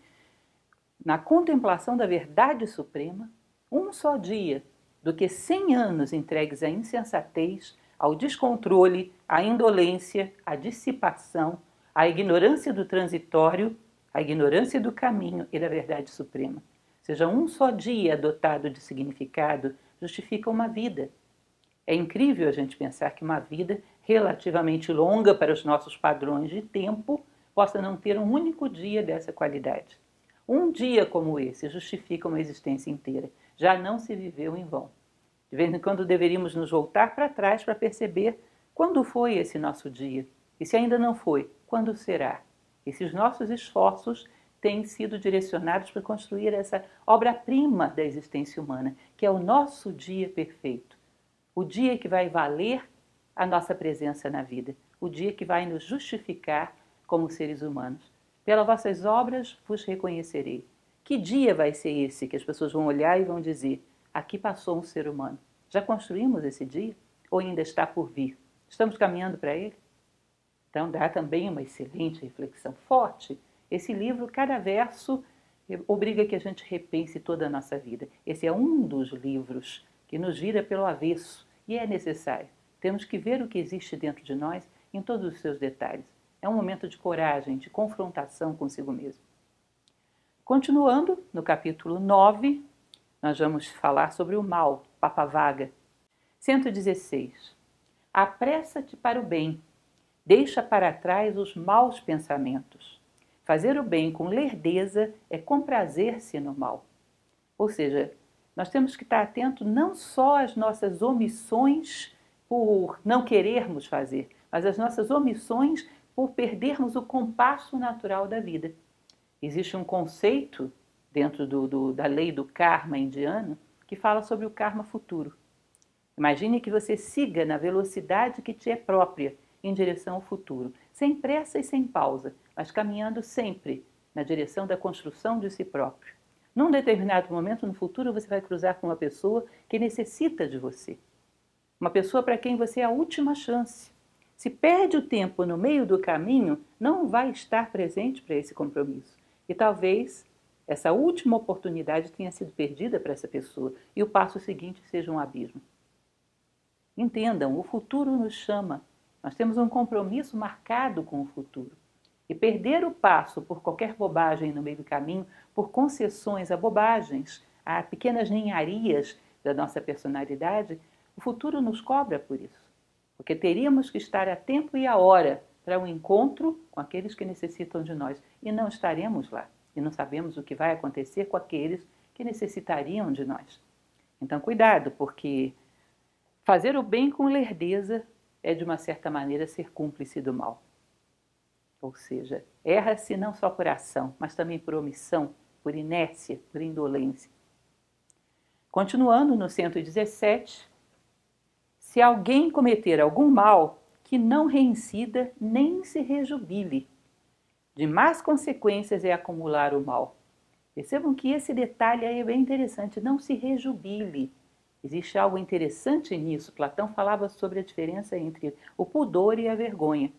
na contemplação da verdade suprema, um só dia, do que cem anos entregues à insensatez, ao descontrole, à indolência, à dissipação, à ignorância do transitório, à ignorância do caminho e da verdade suprema. Seja um só dia dotado de significado justifica uma vida. É incrível a gente pensar que uma vida relativamente longa para os nossos padrões de tempo possa não ter um único dia dessa qualidade. Um dia como esse justifica uma existência inteira. Já não se viveu em vão. De vez em quando deveríamos nos voltar para trás para perceber quando foi esse nosso dia. E se ainda não foi, quando será? Esses nossos esforços têm sido direcionados para construir essa obra-prima da existência humana, que é o nosso dia perfeito. O dia que vai valer a nossa presença na vida, o dia que vai nos justificar como seres humanos. Pelas vossas obras vos reconhecerei. Que dia vai ser esse que as pessoas vão olhar e vão dizer: aqui passou um ser humano? Já construímos esse dia? Ou ainda está por vir? Estamos caminhando para ele? Então, dá também uma excelente reflexão forte. Esse livro, cada verso, obriga que a gente repense toda a nossa vida. Esse é um dos livros que nos vira pelo avesso e é necessário. Temos que ver o que existe dentro de nós em todos os seus detalhes. É um momento de coragem, de confrontação consigo mesmo. Continuando, no capítulo 9, nós vamos falar sobre o mal, Papa Vaga. 116. Apressa-te para o bem, deixa para trás os maus pensamentos. Fazer o bem com lerdeza é comprazer-se no mal. Ou seja, nós temos que estar atento não só às nossas omissões por não querermos fazer, mas as nossas omissões por perdermos o compasso natural da vida. Existe um conceito dentro do, do, da lei do karma indiano que fala sobre o karma futuro. Imagine que você siga na velocidade que te é própria em direção ao futuro, sem pressa e sem pausa, mas caminhando sempre na direção da construção de si próprio. Num determinado momento no futuro, você vai cruzar com uma pessoa que necessita de você. Uma pessoa para quem você é a última chance. Se perde o tempo no meio do caminho, não vai estar presente para esse compromisso. E talvez essa última oportunidade tenha sido perdida para essa pessoa e o passo seguinte seja um abismo. Entendam, o futuro nos chama. Nós temos um compromisso marcado com o futuro. E perder o passo por qualquer bobagem no meio do caminho, por concessões a bobagens, a pequenas ninharias da nossa personalidade, o futuro nos cobra por isso, porque teríamos que estar a tempo e a hora para um encontro com aqueles que necessitam de nós e não estaremos lá e não sabemos o que vai acontecer com aqueles que necessitariam de nós. Então, cuidado, porque fazer o bem com lerdeza é, de uma certa maneira, ser cúmplice do mal. Ou seja, erra-se não só por ação, mas também por omissão, por inércia, por indolência. Continuando no 117, se alguém cometer algum mal, que não reincida nem se rejubile. De más consequências é acumular o mal. Percebam que esse detalhe aí é bem interessante. Não se rejubile. Existe algo interessante nisso. Platão falava sobre a diferença entre o pudor e a vergonha.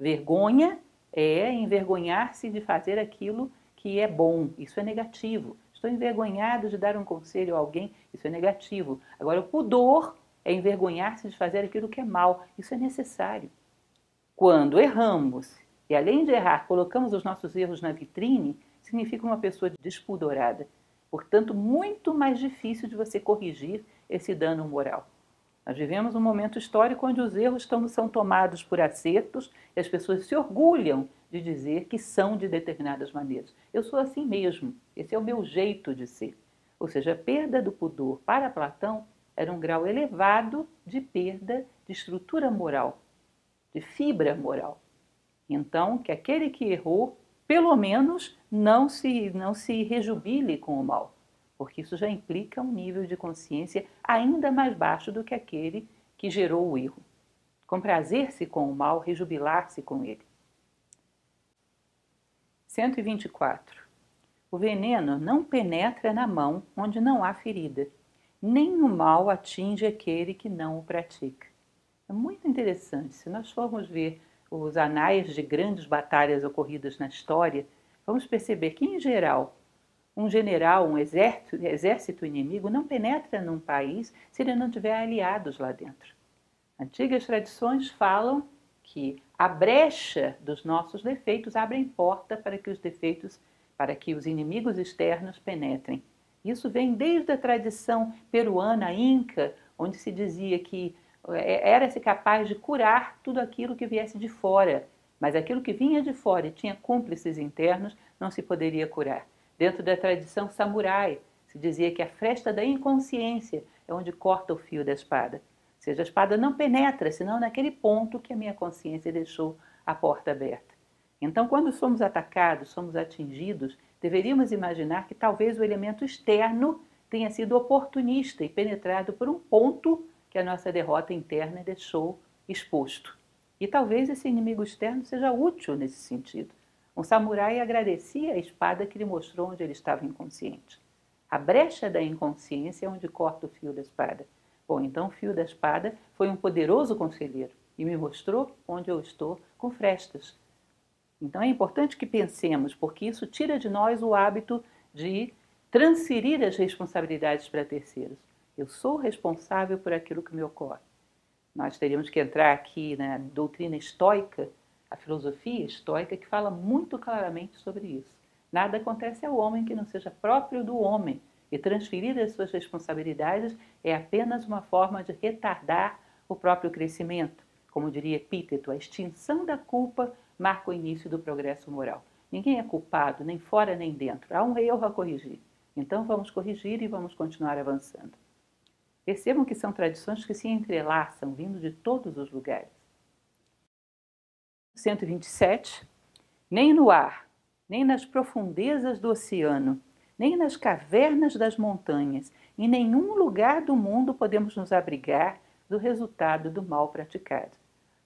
Vergonha é envergonhar-se de fazer aquilo que é bom. Isso é negativo. Estou envergonhado de dar um conselho a alguém. Isso é negativo. Agora, o pudor é envergonhar-se de fazer aquilo que é mal. Isso é necessário. Quando erramos e, além de errar, colocamos os nossos erros na vitrine, significa uma pessoa despudorada. Portanto, muito mais difícil de você corrigir esse dano moral. Nós vivemos um momento histórico onde os erros são tomados por acertos e as pessoas se orgulham de dizer que são de determinadas maneiras. Eu sou assim mesmo, esse é o meu jeito de ser. Ou seja, a perda do pudor para Platão era um grau elevado de perda de estrutura moral, de fibra moral. Então, que aquele que errou, pelo menos, não se, não se rejubile com o mal. Porque isso já implica um nível de consciência ainda mais baixo do que aquele que gerou o erro. Comprazer-se com o mal, rejubilar-se com ele. 124. O veneno não penetra na mão onde não há ferida, nem o mal atinge aquele que não o pratica. É muito interessante. Se nós formos ver os anais de grandes batalhas ocorridas na história, vamos perceber que, em geral, um general, um exército, exército inimigo não penetra num país se ele não tiver aliados lá dentro. Antigas tradições falam que a brecha dos nossos defeitos abre porta para que os defeitos, para que os inimigos externos penetrem. Isso vem desde a tradição peruana, inca, onde se dizia que é, era-se capaz de curar tudo aquilo que viesse de fora, mas aquilo que vinha de fora e tinha cúmplices internos não se poderia curar. Dentro da tradição samurai, se dizia que a fresta da inconsciência é onde corta o fio da espada. Ou seja, a espada não penetra, senão naquele ponto que a minha consciência deixou a porta aberta. Então, quando somos atacados, somos atingidos, deveríamos imaginar que talvez o elemento externo tenha sido oportunista e penetrado por um ponto que a nossa derrota interna deixou exposto. E talvez esse inimigo externo seja útil nesse sentido. Um samurai agradecia a espada que lhe mostrou onde ele estava inconsciente. A brecha da inconsciência é onde corta o fio da espada. Bom, então o fio da espada foi um poderoso conselheiro e me mostrou onde eu estou com frestas. Então é importante que pensemos, porque isso tira de nós o hábito de transferir as responsabilidades para terceiros. Eu sou responsável por aquilo que me ocorre. Nós teríamos que entrar aqui na doutrina estoica, a filosofia estoica, que fala muito claramente sobre isso. Nada acontece ao homem que não seja próprio do homem, e transferir as suas responsabilidades é apenas uma forma de retardar o próprio crescimento. Como diria Epíteto, a extinção da culpa marca o início do progresso moral. Ninguém é culpado, nem fora nem dentro. Há um erro a corrigir. Então vamos corrigir e vamos continuar avançando. Percebam que são tradições que se entrelaçam, vindo de todos os lugares. 127. Nem no ar, nem nas profundezas do oceano, nem nas cavernas das montanhas, em nenhum lugar do mundo podemos nos abrigar do resultado do mal praticado.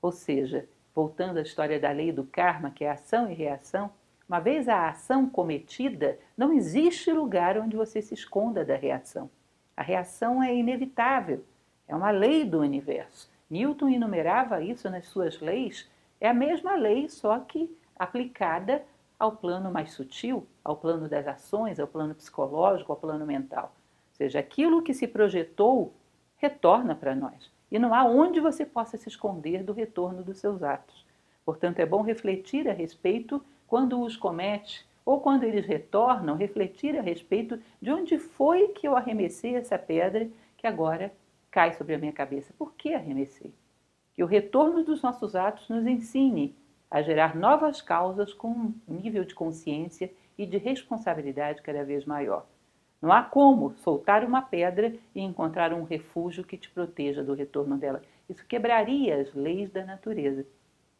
Ou seja, voltando à história da lei do karma, que é ação e reação, uma vez a ação cometida, não existe lugar onde você se esconda da reação. A reação é inevitável, é uma lei do universo. Newton enumerava isso nas suas leis. É a mesma lei, só que aplicada ao plano mais sutil, ao plano das ações, ao plano psicológico, ao plano mental. Ou seja, aquilo que se projetou retorna para nós. E não há onde você possa se esconder do retorno dos seus atos. Portanto, é bom refletir a respeito quando os comete, ou quando eles retornam, refletir a respeito de onde foi que eu arremessei essa pedra que agora cai sobre a minha cabeça. Por que arremessei? Que o retorno dos nossos atos nos ensine a gerar novas causas com um nível de consciência e de responsabilidade cada vez maior. Não há como soltar uma pedra e encontrar um refúgio que te proteja do retorno dela. Isso quebraria as leis da natureza.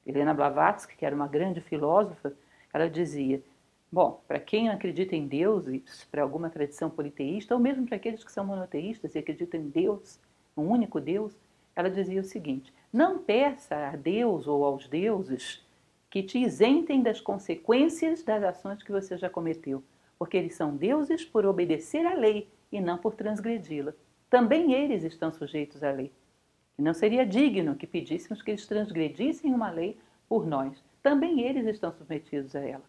Helena Blavatsky, que era uma grande filósofa, ela dizia: Bom, para quem acredita em Deus, para alguma tradição politeísta, ou mesmo para aqueles que são monoteístas e acreditam em Deus, um único Deus, ela dizia o seguinte: não peça a Deus ou aos deuses que te isentem das consequências das ações que você já cometeu, porque eles são deuses por obedecer à lei e não por transgredi-la. Também eles estão sujeitos à lei. E não seria digno que pedíssemos que eles transgredissem uma lei por nós. Também eles estão submetidos a ela.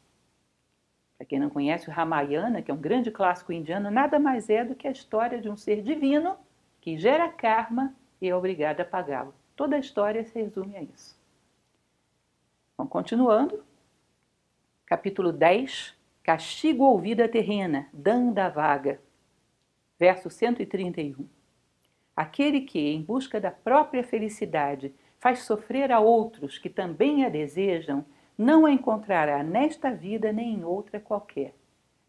Para quem não conhece o Ramayana, que é um grande clássico indiano, nada mais é do que a história de um ser divino que gera karma e é obrigado a pagá-lo. Toda a história se resume a isso. Bom, continuando, capítulo 10, Castigo ou vida terrena, Danda vaga, verso 131. Aquele que, em busca da própria felicidade, faz sofrer a outros que também a desejam, não a encontrará nesta vida nem em outra qualquer.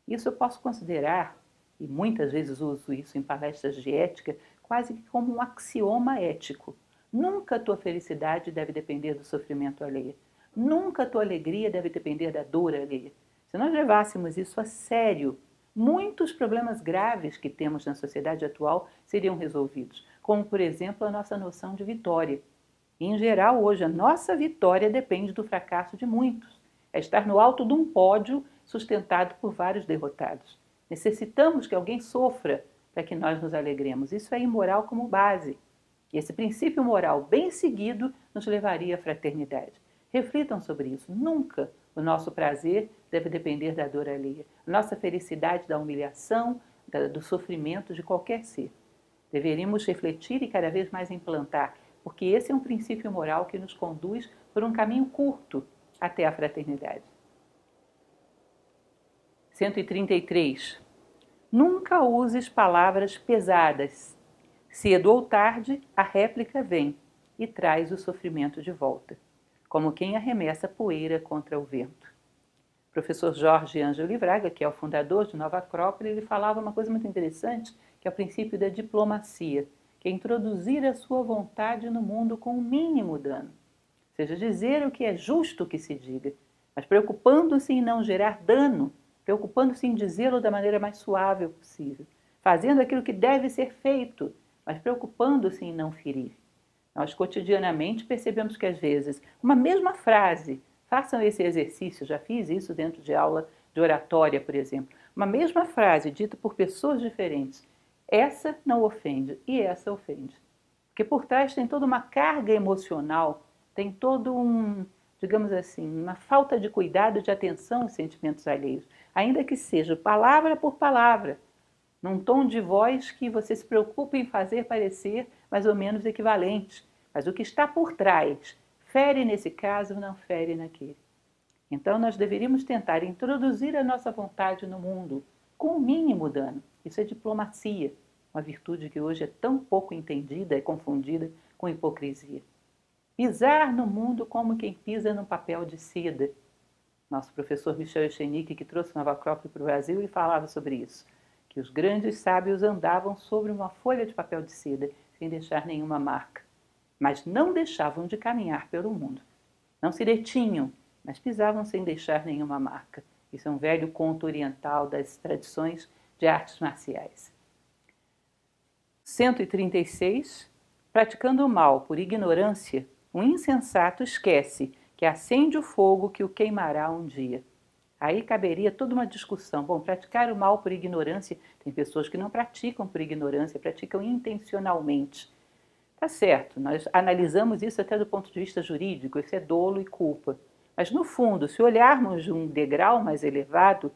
Isso eu posso considerar, e muitas vezes uso isso em palestras de ética, quase como um axioma ético. Nunca a tua felicidade deve depender do sofrimento alheio. Nunca a tua alegria deve depender da dor alheia. Se nós levássemos isso a sério, muitos problemas graves que temos na sociedade atual seriam resolvidos, como, por exemplo, a nossa noção de vitória. Em geral, hoje, a nossa vitória depende do fracasso de muitos. É estar no alto de um pódio sustentado por vários derrotados. Necessitamos que alguém sofra para que nós nos alegremos. Isso é imoral como base. E esse princípio moral bem seguido nos levaria à fraternidade. Reflitam sobre isso. Nunca o nosso prazer deve depender da dor alheia. Nossa felicidade da humilhação, do sofrimento de qualquer ser. Deveríamos refletir e cada vez mais implantar, porque esse é um princípio moral que nos conduz por um caminho curto até a fraternidade. 133. Nunca uses palavras pesadas. Cedo ou tarde, a réplica vem e traz o sofrimento de volta, como quem arremessa poeira contra o vento. O professor Jorge Ângelo Livraga, que é o fundador de Nova Acrópole, ele falava uma coisa muito interessante, que é o princípio da diplomacia, que é introduzir a sua vontade no mundo com o mínimo dano. Ou seja, dizer o que é justo que se diga, mas preocupando-se em não gerar dano preocupando-se em dizê-lo da maneira mais suave possível, fazendo aquilo que deve ser feito, mas preocupando-se em não ferir. Nós cotidianamente percebemos que às vezes uma mesma frase, façam esse exercício, já fiz isso dentro de aula de oratória, por exemplo, uma mesma frase dita por pessoas diferentes, essa não ofende e essa ofende. Porque por trás tem toda uma carga emocional, tem todo um, digamos assim, uma falta de cuidado, de atenção aos sentimentos alheios ainda que seja palavra por palavra, num tom de voz que você se preocupe em fazer parecer mais ou menos equivalente. Mas o que está por trás, fere nesse caso, não fere naquele. Então nós deveríamos tentar introduzir a nossa vontade no mundo com o mínimo dano. Isso é diplomacia, uma virtude que hoje é tão pouco entendida e confundida com hipocrisia. Pisar no mundo como quem pisa num papel de seda, nosso professor Michel Echenique, que trouxe Nova Acrópole para o Brasil, ele falava sobre isso, que os grandes sábios andavam sobre uma folha de papel de seda, sem deixar nenhuma marca, mas não deixavam de caminhar pelo mundo. Não se detinham, mas pisavam sem deixar nenhuma marca. Isso é um velho conto oriental das tradições de artes marciais. 136. Praticando o mal por ignorância, o insensato esquece que acende o fogo que o queimará um dia. Aí caberia toda uma discussão. Bom, praticar o mal por ignorância, tem pessoas que não praticam por ignorância, praticam intencionalmente. Tá certo, nós analisamos isso até do ponto de vista jurídico, isso é dolo e culpa. Mas no fundo, se olharmos de um degrau mais elevado,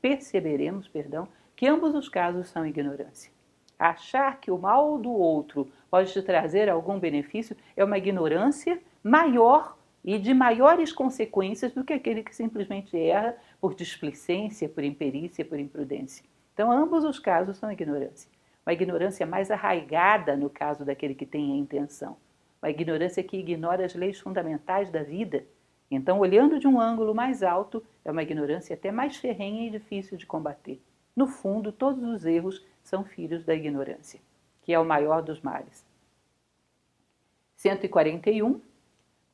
perceberemos, perdão, que ambos os casos são ignorância. Achar que o mal do outro pode te trazer algum benefício é uma ignorância maior e de maiores consequências do que aquele que simplesmente erra por displicência, por imperícia, por imprudência. Então, ambos os casos são ignorância. Uma ignorância mais arraigada no caso daquele que tem a intenção. Uma ignorância que ignora as leis fundamentais da vida. Então, olhando de um ângulo mais alto, é uma ignorância até mais ferrenha e difícil de combater. No fundo, todos os erros são filhos da ignorância, que é o maior dos males. 141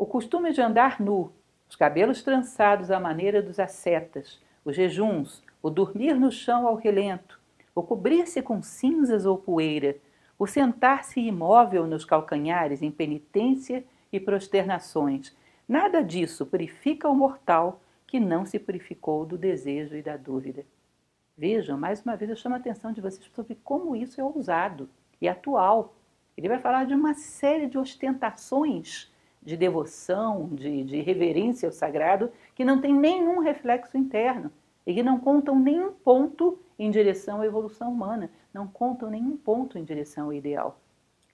o costume de andar nu, os cabelos trançados à maneira dos ascetas, os jejuns, o dormir no chão ao relento, o cobrir-se com cinzas ou poeira, o sentar-se imóvel nos calcanhares em penitência e prosternações. Nada disso purifica o mortal que não se purificou do desejo e da dúvida. Vejam, mais uma vez eu chamo a atenção de vocês sobre como isso é ousado e atual. Ele vai falar de uma série de ostentações de devoção, de, de reverência ao sagrado, que não tem nenhum reflexo interno e que não contam nenhum ponto em direção à evolução humana, não contam nenhum ponto em direção ao ideal.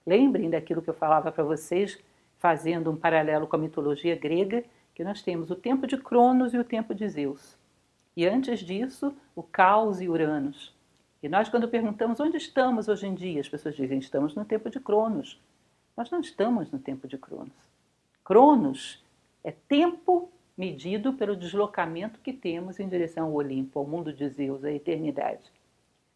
Lembrem daquilo que eu falava para vocês, fazendo um paralelo com a mitologia grega, que nós temos o tempo de Cronos e o tempo de Zeus. E antes disso, o caos e Uranus. E nós, quando perguntamos onde estamos hoje em dia, as pessoas dizem estamos no tempo de Cronos. Nós não estamos no tempo de Cronos. Cronos é tempo medido pelo deslocamento que temos em direção ao Olimpo, ao mundo de Zeus, à eternidade.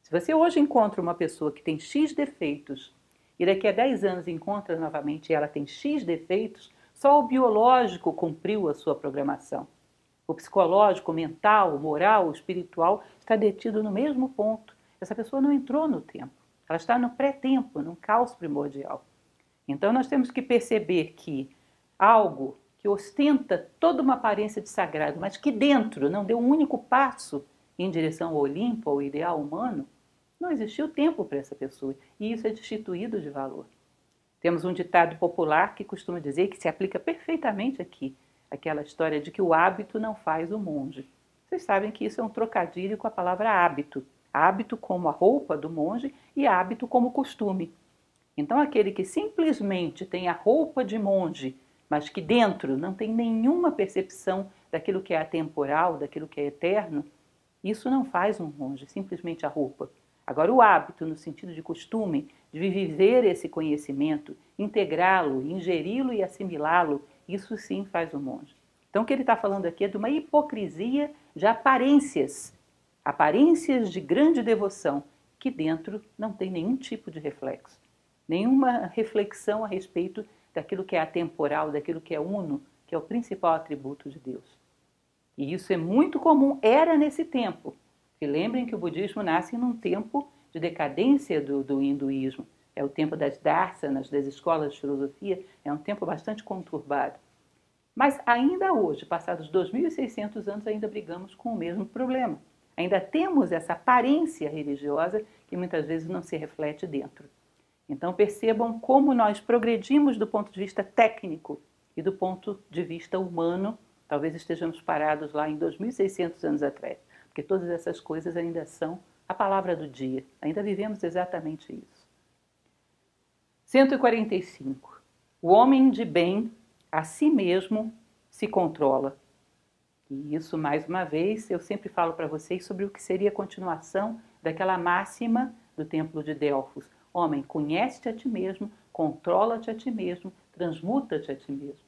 Se você hoje encontra uma pessoa que tem X defeitos e daqui a 10 anos encontra novamente e ela tem X defeitos, só o biológico cumpriu a sua programação. O psicológico, o mental, o moral, o espiritual está detido no mesmo ponto. Essa pessoa não entrou no tempo. Ela está no pré-tempo, num caos primordial. Então nós temos que perceber que algo que ostenta toda uma aparência de sagrado, mas que dentro não deu um único passo em direção ao Olimpo, ao ideal humano, não existiu tempo para essa pessoa. E isso é destituído de valor. Temos um ditado popular que costuma dizer que se aplica perfeitamente aqui, aquela história de que o hábito não faz o monge. Vocês sabem que isso é um trocadilho com a palavra hábito. Hábito como a roupa do monge e hábito como costume. Então, aquele que simplesmente tem a roupa de monge, mas que dentro não tem nenhuma percepção daquilo que é atemporal, daquilo que é eterno, isso não faz um monge, simplesmente a roupa. Agora, o hábito, no sentido de costume, de viver esse conhecimento, integrá-lo, ingeri-lo e assimilá-lo, isso sim faz o monge. Então, o que ele está falando aqui é de uma hipocrisia de aparências, aparências de grande devoção, que dentro não tem nenhum tipo de reflexo, nenhuma reflexão a respeito daquilo que é atemporal, daquilo que é uno, que é o principal atributo de Deus. E isso é muito comum, era nesse tempo, e lembrem que o budismo nasce num tempo de decadência do, do hinduísmo. É o tempo das darsanas, das escolas de filosofia, é um tempo bastante conturbado. Mas ainda hoje, passados 2.600 anos, ainda brigamos com o mesmo problema. Ainda temos essa aparência religiosa que muitas vezes não se reflete dentro. Então percebam como nós progredimos do ponto de vista técnico e do ponto de vista humano. Talvez estejamos parados lá em 2.600 anos atrás porque todas essas coisas ainda são a palavra do dia, ainda vivemos exatamente isso. 145. O homem de bem a si mesmo se controla. E isso, mais uma vez, eu sempre falo para vocês sobre o que seria a continuação daquela máxima do Templo de Delfos. Homem, conhece-te a ti mesmo, controla-te a ti mesmo, transmuta-te a ti mesmo.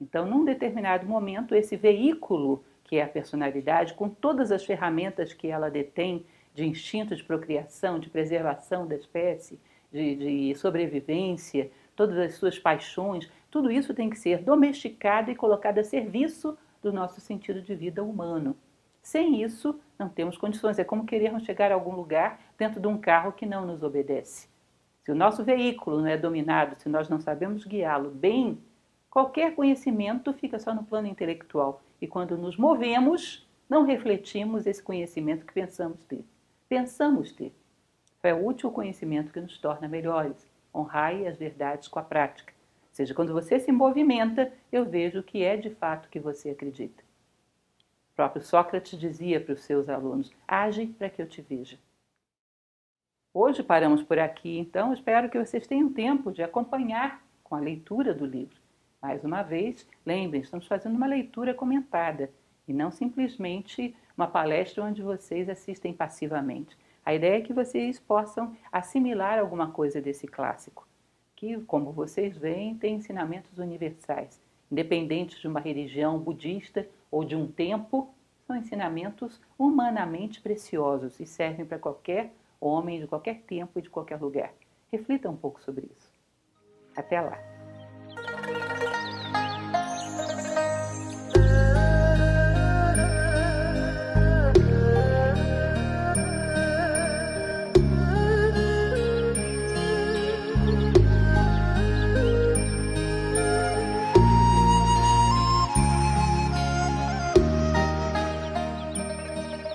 Então, num determinado momento, esse veículo que é a personalidade, com todas as ferramentas que ela detém de instinto de procriação, de preservação da espécie, de, de sobrevivência, todas as suas paixões, tudo isso tem que ser domesticado e colocado a serviço do nosso sentido de vida humano. Sem isso, não temos condições. É como querermos chegar a algum lugar dentro de um carro que não nos obedece. Se o nosso veículo não é dominado, se nós não sabemos guiá-lo bem, qualquer conhecimento fica só no plano intelectual e quando nos movemos, não refletimos esse conhecimento que pensamos ter. Pensamos ter. É útil o conhecimento que nos torna melhores. Honrai as verdades com a prática. Ou seja, quando você se movimenta, eu vejo o que é de fato que você acredita. O próprio Sócrates dizia para os seus alunos: age para que eu te veja. Hoje paramos por aqui, então espero que vocês tenham tempo de acompanhar com a leitura do livro. Mais uma vez, lembrem, estamos fazendo uma leitura comentada e não simplesmente uma palestra onde vocês assistem passivamente. A ideia é que vocês possam assimilar alguma coisa desse clássico, que, como vocês veem, tem ensinamentos universais. Independentes de uma religião budista ou de um tempo, são ensinamentos humanamente preciosos e servem para qualquer homem de qualquer tempo e de qualquer lugar. Reflita um pouco sobre isso. Até lá!